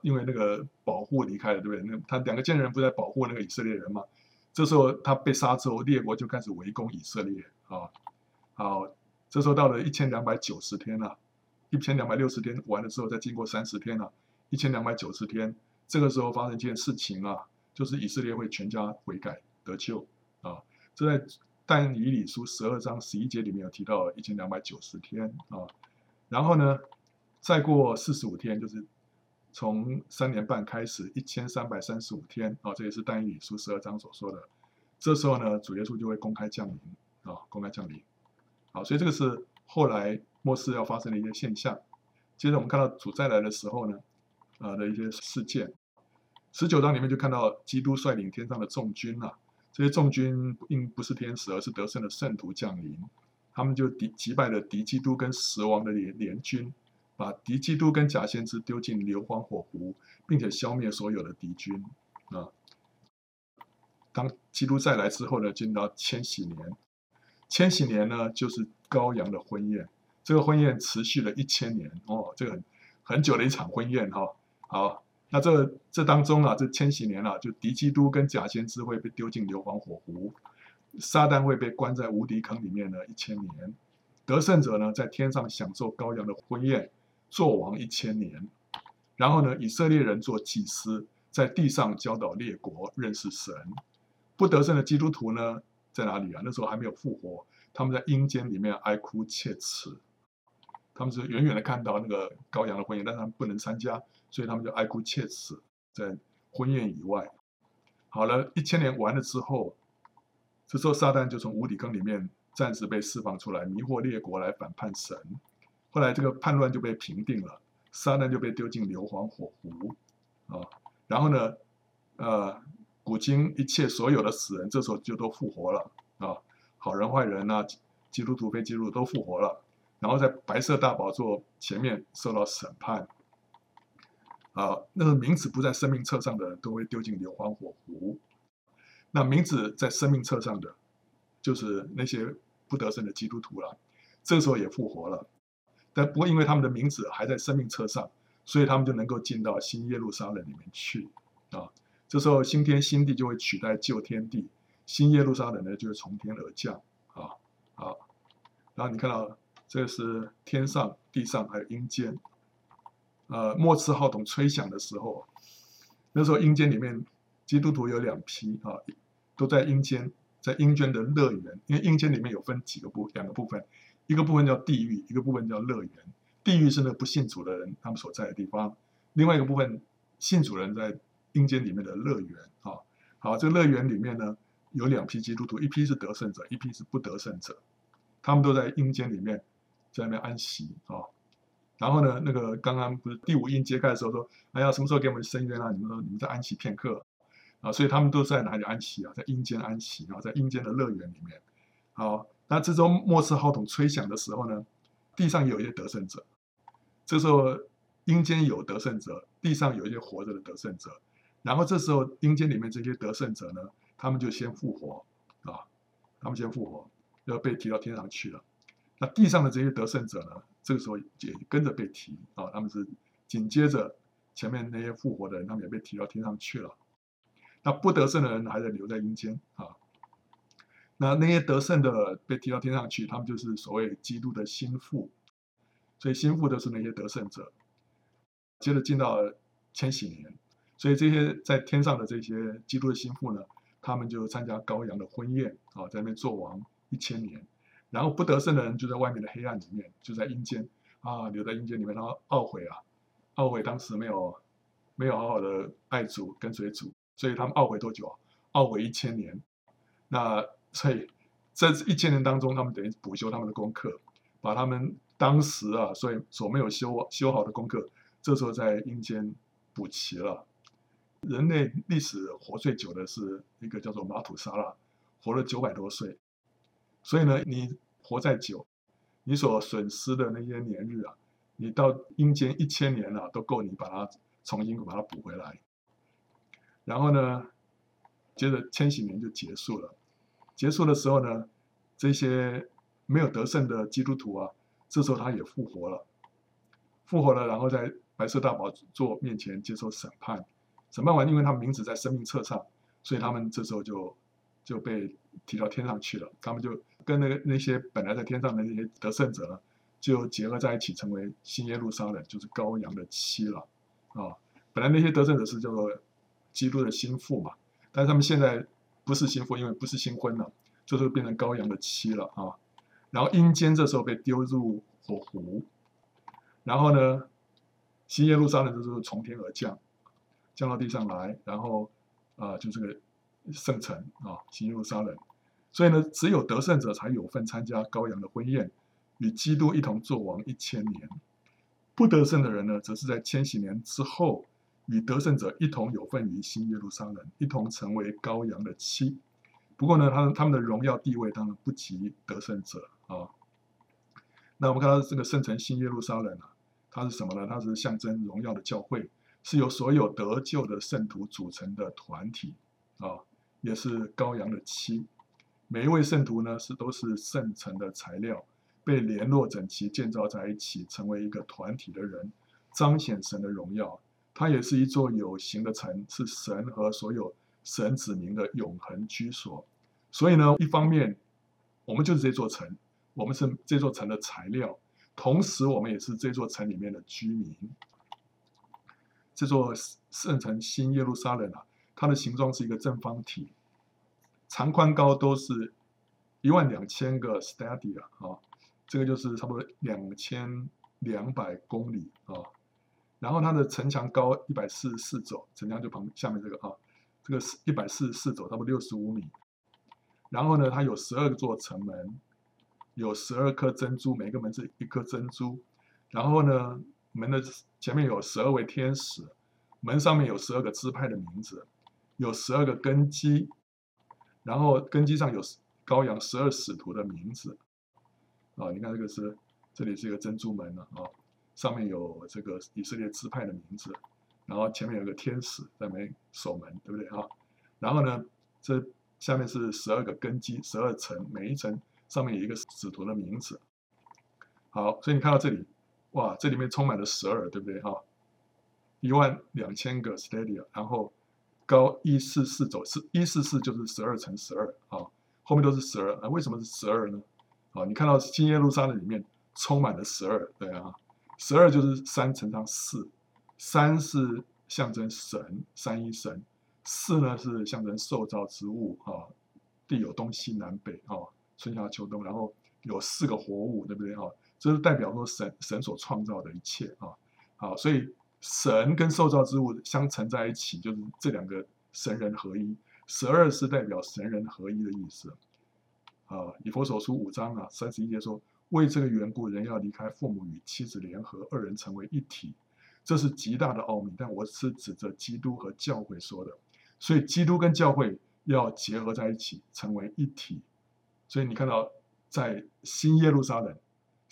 S1: 因为那个保护离开了，对不对？那他两个见证人不在保护那个以色列人嘛？这时候他被杀之后，列国就开始围攻以色列啊。好。这时候到了一千两百九十天了，一千两百六十天完了之后，再经过三十天了，一千两百九十天，这个时候发生一件事情啊，就是以色列会全家悔改得救啊。这在但以理书十二章十一节里面有提到一千两百九十天啊。然后呢，再过四十五天，就是从三年半开始一千三百三十五天啊，这也是但以理书十二章所说的。这时候呢，主耶稣就会公开降临啊，公开降临。好，所以这个是后来末世要发生的一些现象。接着我们看到主再来的时候呢，呃的一些事件。十九章里面就看到基督率领天上的众军啊，这些众军并不是天使，而是得胜的圣徒降临。他们就敌击败了敌基督跟死亡的联联军，把敌基督跟假先知丢进硫磺火湖，并且消灭所有的敌军啊。当基督再来之后呢，进到千禧年。千禧年呢，就是羔羊的婚宴。这个婚宴持续了一千年哦，这个很很久的一场婚宴哈、好，那这这当中啊，这千禧年啊，就敌基督跟假先知会被丢进硫磺火湖，撒旦会被关在无敌坑里面呢一千年，得胜者呢在天上享受羔羊的婚宴，做王一千年。然后呢，以色列人做祭司，在地上教导列国认识神。不得胜的基督徒呢？在哪里啊？那时候还没有复活，他们在阴间里面哀哭切齿，他们是远远的看到那个羔羊的婚宴，但他们不能参加，所以他们就哀哭切齿在婚宴以外。好了，一千年完了之后，这时候撒旦就从无底坑里面暂时被释放出来，迷惑列国来反叛神。后来这个叛乱就被平定了，撒旦就被丢进硫磺火湖啊。然后呢，呃。古今一切所有的死人，这时候就都复活了啊！好人坏人呐，基督徒非基督徒都复活了，然后在白色大宝座前面受到审判。啊，那个名字不在生命册上的都会丢进硫磺火湖。那名字在生命册上的，就是那些不得胜的基督徒了。这时候也复活了，但不过因为他们的名字还在生命册上，所以他们就能够进到新耶路撒冷里面去啊。这时候，新天新地就会取代旧天地，新耶路撒冷呢就会从天而降啊啊！然后你看到这是天上、地上还有阴间，呃，末次号筒吹响的时候，那时候阴间里面基督徒有两批啊，都在阴间，在阴间的乐园，因为阴间里面有分几个部两个部分，一个部分叫地狱，一个部分叫乐园。地狱是那不信主的人他们所在的地方，另外一个部分信主人在。阴间里面的乐园啊，好，这个乐园里面呢，有两批基督徒，一批是得胜者，一批是不得胜者，他们都在阴间里面在那边安息啊。然后呢，那个刚刚不是第五印揭开的时候说，哎呀，什么时候给我们伸冤啊？你们说你们在安息片刻啊，所以他们都在哪里安息啊？在阴间安息啊，在阴间的乐园里面。好，那这时候末次号筒吹响的时候呢，地上有一些得胜者，这时候阴间有得胜者，地上有一些活着的得胜者。然后这时候，阴间里面这些得胜者呢，他们就先复活啊，他们先复活，要被提到天上去了。那地上的这些得胜者呢，这个时候也跟着被提啊，他们是紧接着前面那些复活的人，他们也被提到天上去了。那不得胜的人还在留在阴间啊。那那些得胜的被提到天上去，他们就是所谓基督的心腹，所以心腹都是那些得胜者。接着进到千禧年。所以这些在天上的这些基督的心腹呢，他们就参加羔羊的婚宴啊，在那边做王一千年。然后不得胜的人就在外面的黑暗里面，就在阴间啊，留在阴间里面，然后懊悔啊，懊悔当时没有没有好好的爱主跟随主，所以他们懊悔多久啊？懊悔一千年。那所以在这一千年当中，他们等于补修他们的功课，把他们当时啊，所以所没有修修好的功课，这时候在阴间补齐了。人类历史活最久的是一个叫做马土沙拉，活了九百多岁。所以呢，你活再久，你所损失的那些年日啊，你到阴间一千年了，都够你把它重新把它补回来。然后呢，接着千禧年就结束了。结束的时候呢，这些没有得胜的基督徒啊，这时候他也复活了，复活了，然后在白色大宝座面前接受审判。审判完，因为他们名字在生命册上，所以他们这时候就就被提到天上去了。他们就。跟那个那些本来在天上的那些得胜者呢，就结合在一起，成为新耶路撒冷，就是羔羊的妻了啊。本来那些得胜者是叫做基督的心腹嘛，但是他们现在不是心腹，因为不是新婚了，就是变成羔羊的妻了啊。然后阴间这时候被丢入火湖，然后呢，新耶路撒冷就是从天而降，降到地上来，然后啊，就这个圣城啊，新耶路撒冷。所以呢，只有得胜者才有份参加羔羊的婚宴，与基督一同作王一千年。不得胜的人呢，则是在千禧年之后，与得胜者一同有份于新耶路撒冷，一同成为羔羊的妻。不过呢，他他们的荣耀地位当然不及得胜者啊。那我们看到这个圣城新耶路撒冷啊，它是什么呢？它是象征荣耀的教会，是由所有得救的圣徒组成的团体啊，也是羔羊的妻。每一位圣徒呢，是都是圣城的材料，被联络整齐建造在一起，成为一个团体的人，彰显神的荣耀。它也是一座有形的城，是神和所有神子民的永恒居所。所以呢，一方面我们就是这座城，我们是这座城的材料，同时我们也是这座城里面的居民。这座圣城新耶路撒冷啊，它的形状是一个正方体。长宽高都是一万两千个 stadia 啊，这个就是差不多两千两百公里啊。然后它的城墙高一百四十四肘，城墙就旁下面这个啊，这个是一百四十四肘，差不多六十五米。然后呢，它有十二座城门，有十二颗珍珠，每个门是一颗珍珠。然后呢，门的前面有十二位天使，门上面有十二个支派的名字，有十二个根基。然后根基上有羔羊十二使徒的名字，啊，你看这个是这里是一个珍珠门了啊，上面有这个以色列支派的名字，然后前面有个天使在门守门，对不对啊？然后呢，这下面是十二个根基，十二层，每一层上面有一个使徒的名字。好，所以你看到这里，哇，这里面充满了十二，对不对哈？一万两千个 stadia，然后。高一四四走，是一四四就是十二乘十二啊，后面都是十二啊。为什么是十二呢？啊，你看到新耶路撒冷里面充满了十二，对啊，十二就是三乘上四，三是象征神，三一神，四呢是象征受造之物啊，地有东西南北啊，春夏秋冬，然后有四个活物，对不对啊？这是代表说神神所创造的一切啊，好，所以。神跟受造之物相乘在一起，就是这两个神人合一。十二是代表神人合一的意思。啊，以佛所书五章啊三十一节说：“为这个缘故，人要离开父母与妻子联合，二人成为一体。”这是极大的奥秘，但我是指着基督和教会说的。所以基督跟教会要结合在一起，成为一体。所以你看到在新耶路撒冷，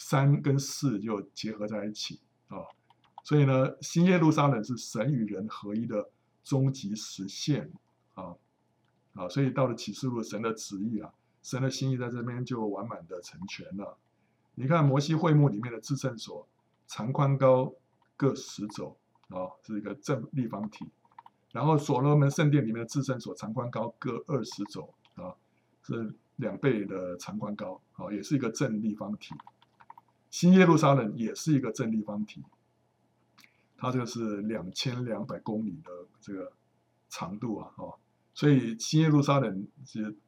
S1: 三跟四就结合在一起啊。所以呢，新耶路撒冷是神与人合一的终极实现啊啊！所以到了启示录，神的旨意啊，神的心意在这边就完满的成全了。你看摩西会幕里面的至圣所，长宽高各十肘啊，是一个正立方体。然后所罗门圣殿里面的至圣所，长宽高各二十肘啊，是两倍的长宽高啊，也是一个正立方体。新耶路撒冷也是一个正立方体。它这个是两千两百公里的这个长度啊，哦，所以新耶路撒冷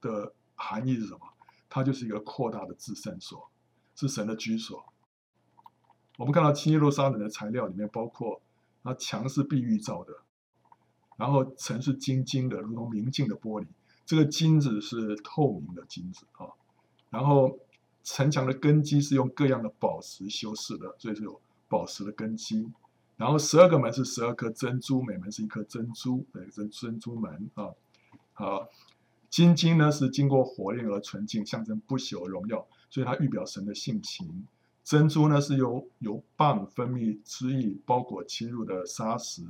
S1: 的含义是什么？它就是一个扩大的至圣所，是神的居所。我们看到新耶路撒冷的材料里面包括，它墙是碧玉造的，然后城是晶晶的，如同明镜的玻璃，这个金子是透明的金子啊，然后城墙的根基是用各样的宝石修饰的，所以是有宝石的根基。然后十二个门是十二颗珍珠，每门是一颗珍珠，对，珍珍珠门啊。好，金晶呢是经过火炼而纯净，象征不朽荣耀。所以它预表神的性情。珍珠呢是由由蚌分泌汁液包裹侵入的砂石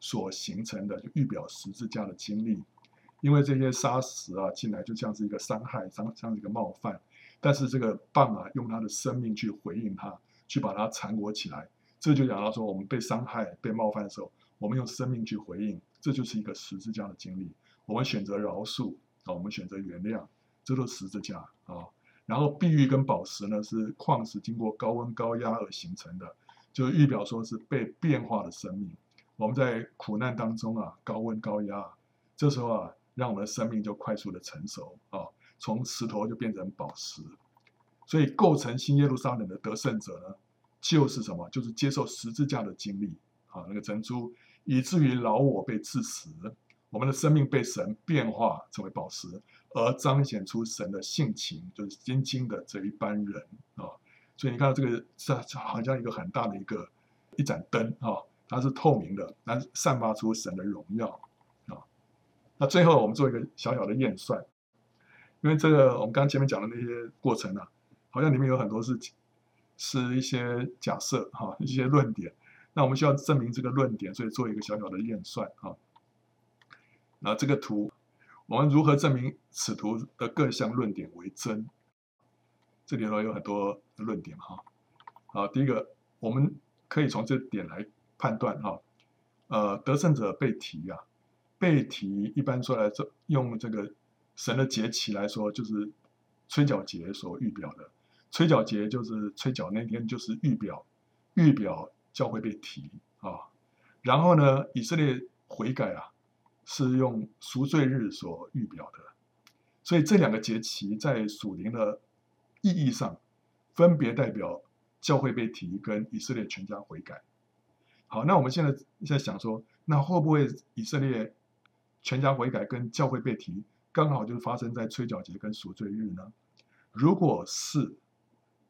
S1: 所形成的，就预表十字架的经历。因为这些砂石啊进来就像是一个伤害，像像是一个冒犯，但是这个棒啊用他的生命去回应他，去把它缠裹起来。这就讲到说，我们被伤害、被冒犯的时候，我们用生命去回应，这就是一个十字架的经历。我们选择饶恕啊，我们选择原谅，这都是十字架啊。然后碧玉跟宝石呢，是矿石经过高温高压而形成的，就是预表说是被变化的生命。我们在苦难当中啊，高温高压，这时候啊，让我们的生命就快速的成熟啊，从石头就变成宝石。所以构成新耶路撒冷的得胜者呢，就是什么？就是接受十字架的经历啊，那个珍珠，以至于老我被致死。我们的生命被神变化成为宝石，而彰显出神的性情，就是精金的这一班人啊。所以你看到这个是好像一个很大的一个一盏灯啊，它是透明的，它散发出神的荣耀啊。那最后我们做一个小小的验算，因为这个我们刚前面讲的那些过程啊，好像里面有很多是是一些假设哈，一些论点。那我们需要证明这个论点，所以做一个小小的验算啊。那这个图，我们如何证明此图的各项论点为真？这里头有很多论点哈。好，第一个，我们可以从这点来判断哈。呃，得胜者被提啊，被提一般说来，这用这个神的节期来说，就是吹角节所预表的。吹角节就是吹角那天，就是预表预表教会被提啊。然后呢，以色列悔改啊。是用赎罪日所预表的，所以这两个节期在属灵的意义上，分别代表教会被提跟以色列全家悔改。好，那我们现在在想说，那会不会以色列全家悔改跟教会被提，刚好就是发生在吹角节跟赎罪日呢？如果是，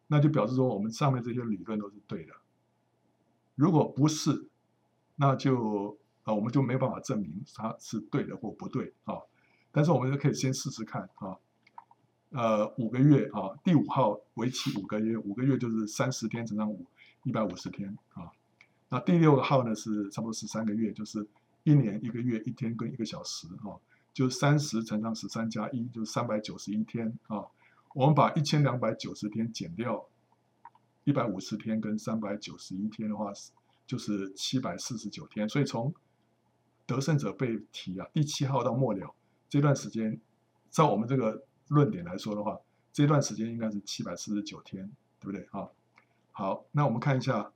S1: 那就表示说我们上面这些理论都是对的。如果不是，那就。啊，我们就没办法证明它是对的或不对啊。但是我们就可以先试试看啊。呃，五个月啊，第五号为期五个月，五个月就是三十天乘上五，一百五十天啊。那第六个号呢是差不多十三个月，就是一年一个月一天跟一个小时啊，就三十乘上十三加一，就是三百九十一天啊。我们把一千两百九十天减掉一百五十天跟三百九十一天的话，就是七百四十九天。所以从得胜者被提啊，第七号到末了这段时间，照我们这个论点来说的话，这段时间应该是七百四十九天，对不对啊？好，那我们看一下，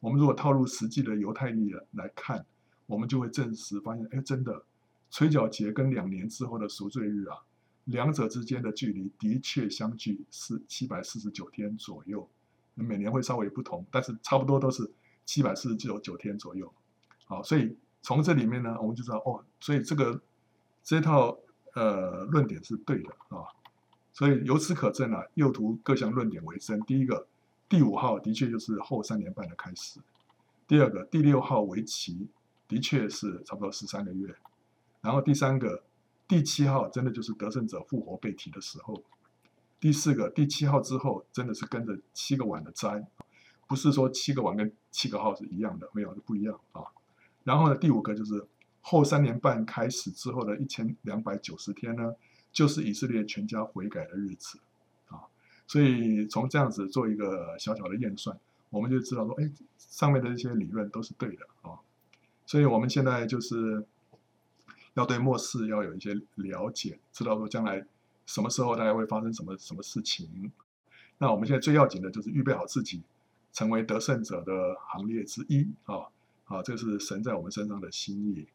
S1: 我们如果套入实际的犹太历来看，我们就会证实发现，哎，真的，吹角节跟两年之后的赎罪日啊，两者之间的距离的确相距是七百四十九天左右，每年会稍微不同，但是差不多都是七百四十九九天左右。好，所以。从这里面呢，我们就知道哦，所以这个这套呃论点是对的啊，所以由此可证啊，右图各项论点为真。第一个，第五号的确就是后三年半的开始；第二个，第六号为期的确是差不多十三个月；然后第三个，第七号真的就是得胜者复活被提的时候；第四个，第七号之后真的是跟着七个碗的斋，不是说七个碗跟七个号是一样的，没有，不一样啊。然后呢，第五个就是后三年半开始之后的一千两百九十天呢，就是以色列全家悔改的日子，啊，所以从这样子做一个小小的验算，我们就知道说，哎，上面的一些理论都是对的啊，所以我们现在就是要对末世要有一些了解，知道说将来什么时候大概会发生什么什么事情。那我们现在最要紧的就是预备好自己，成为得胜者的行列之一啊。啊，这是神在我们身上的心意。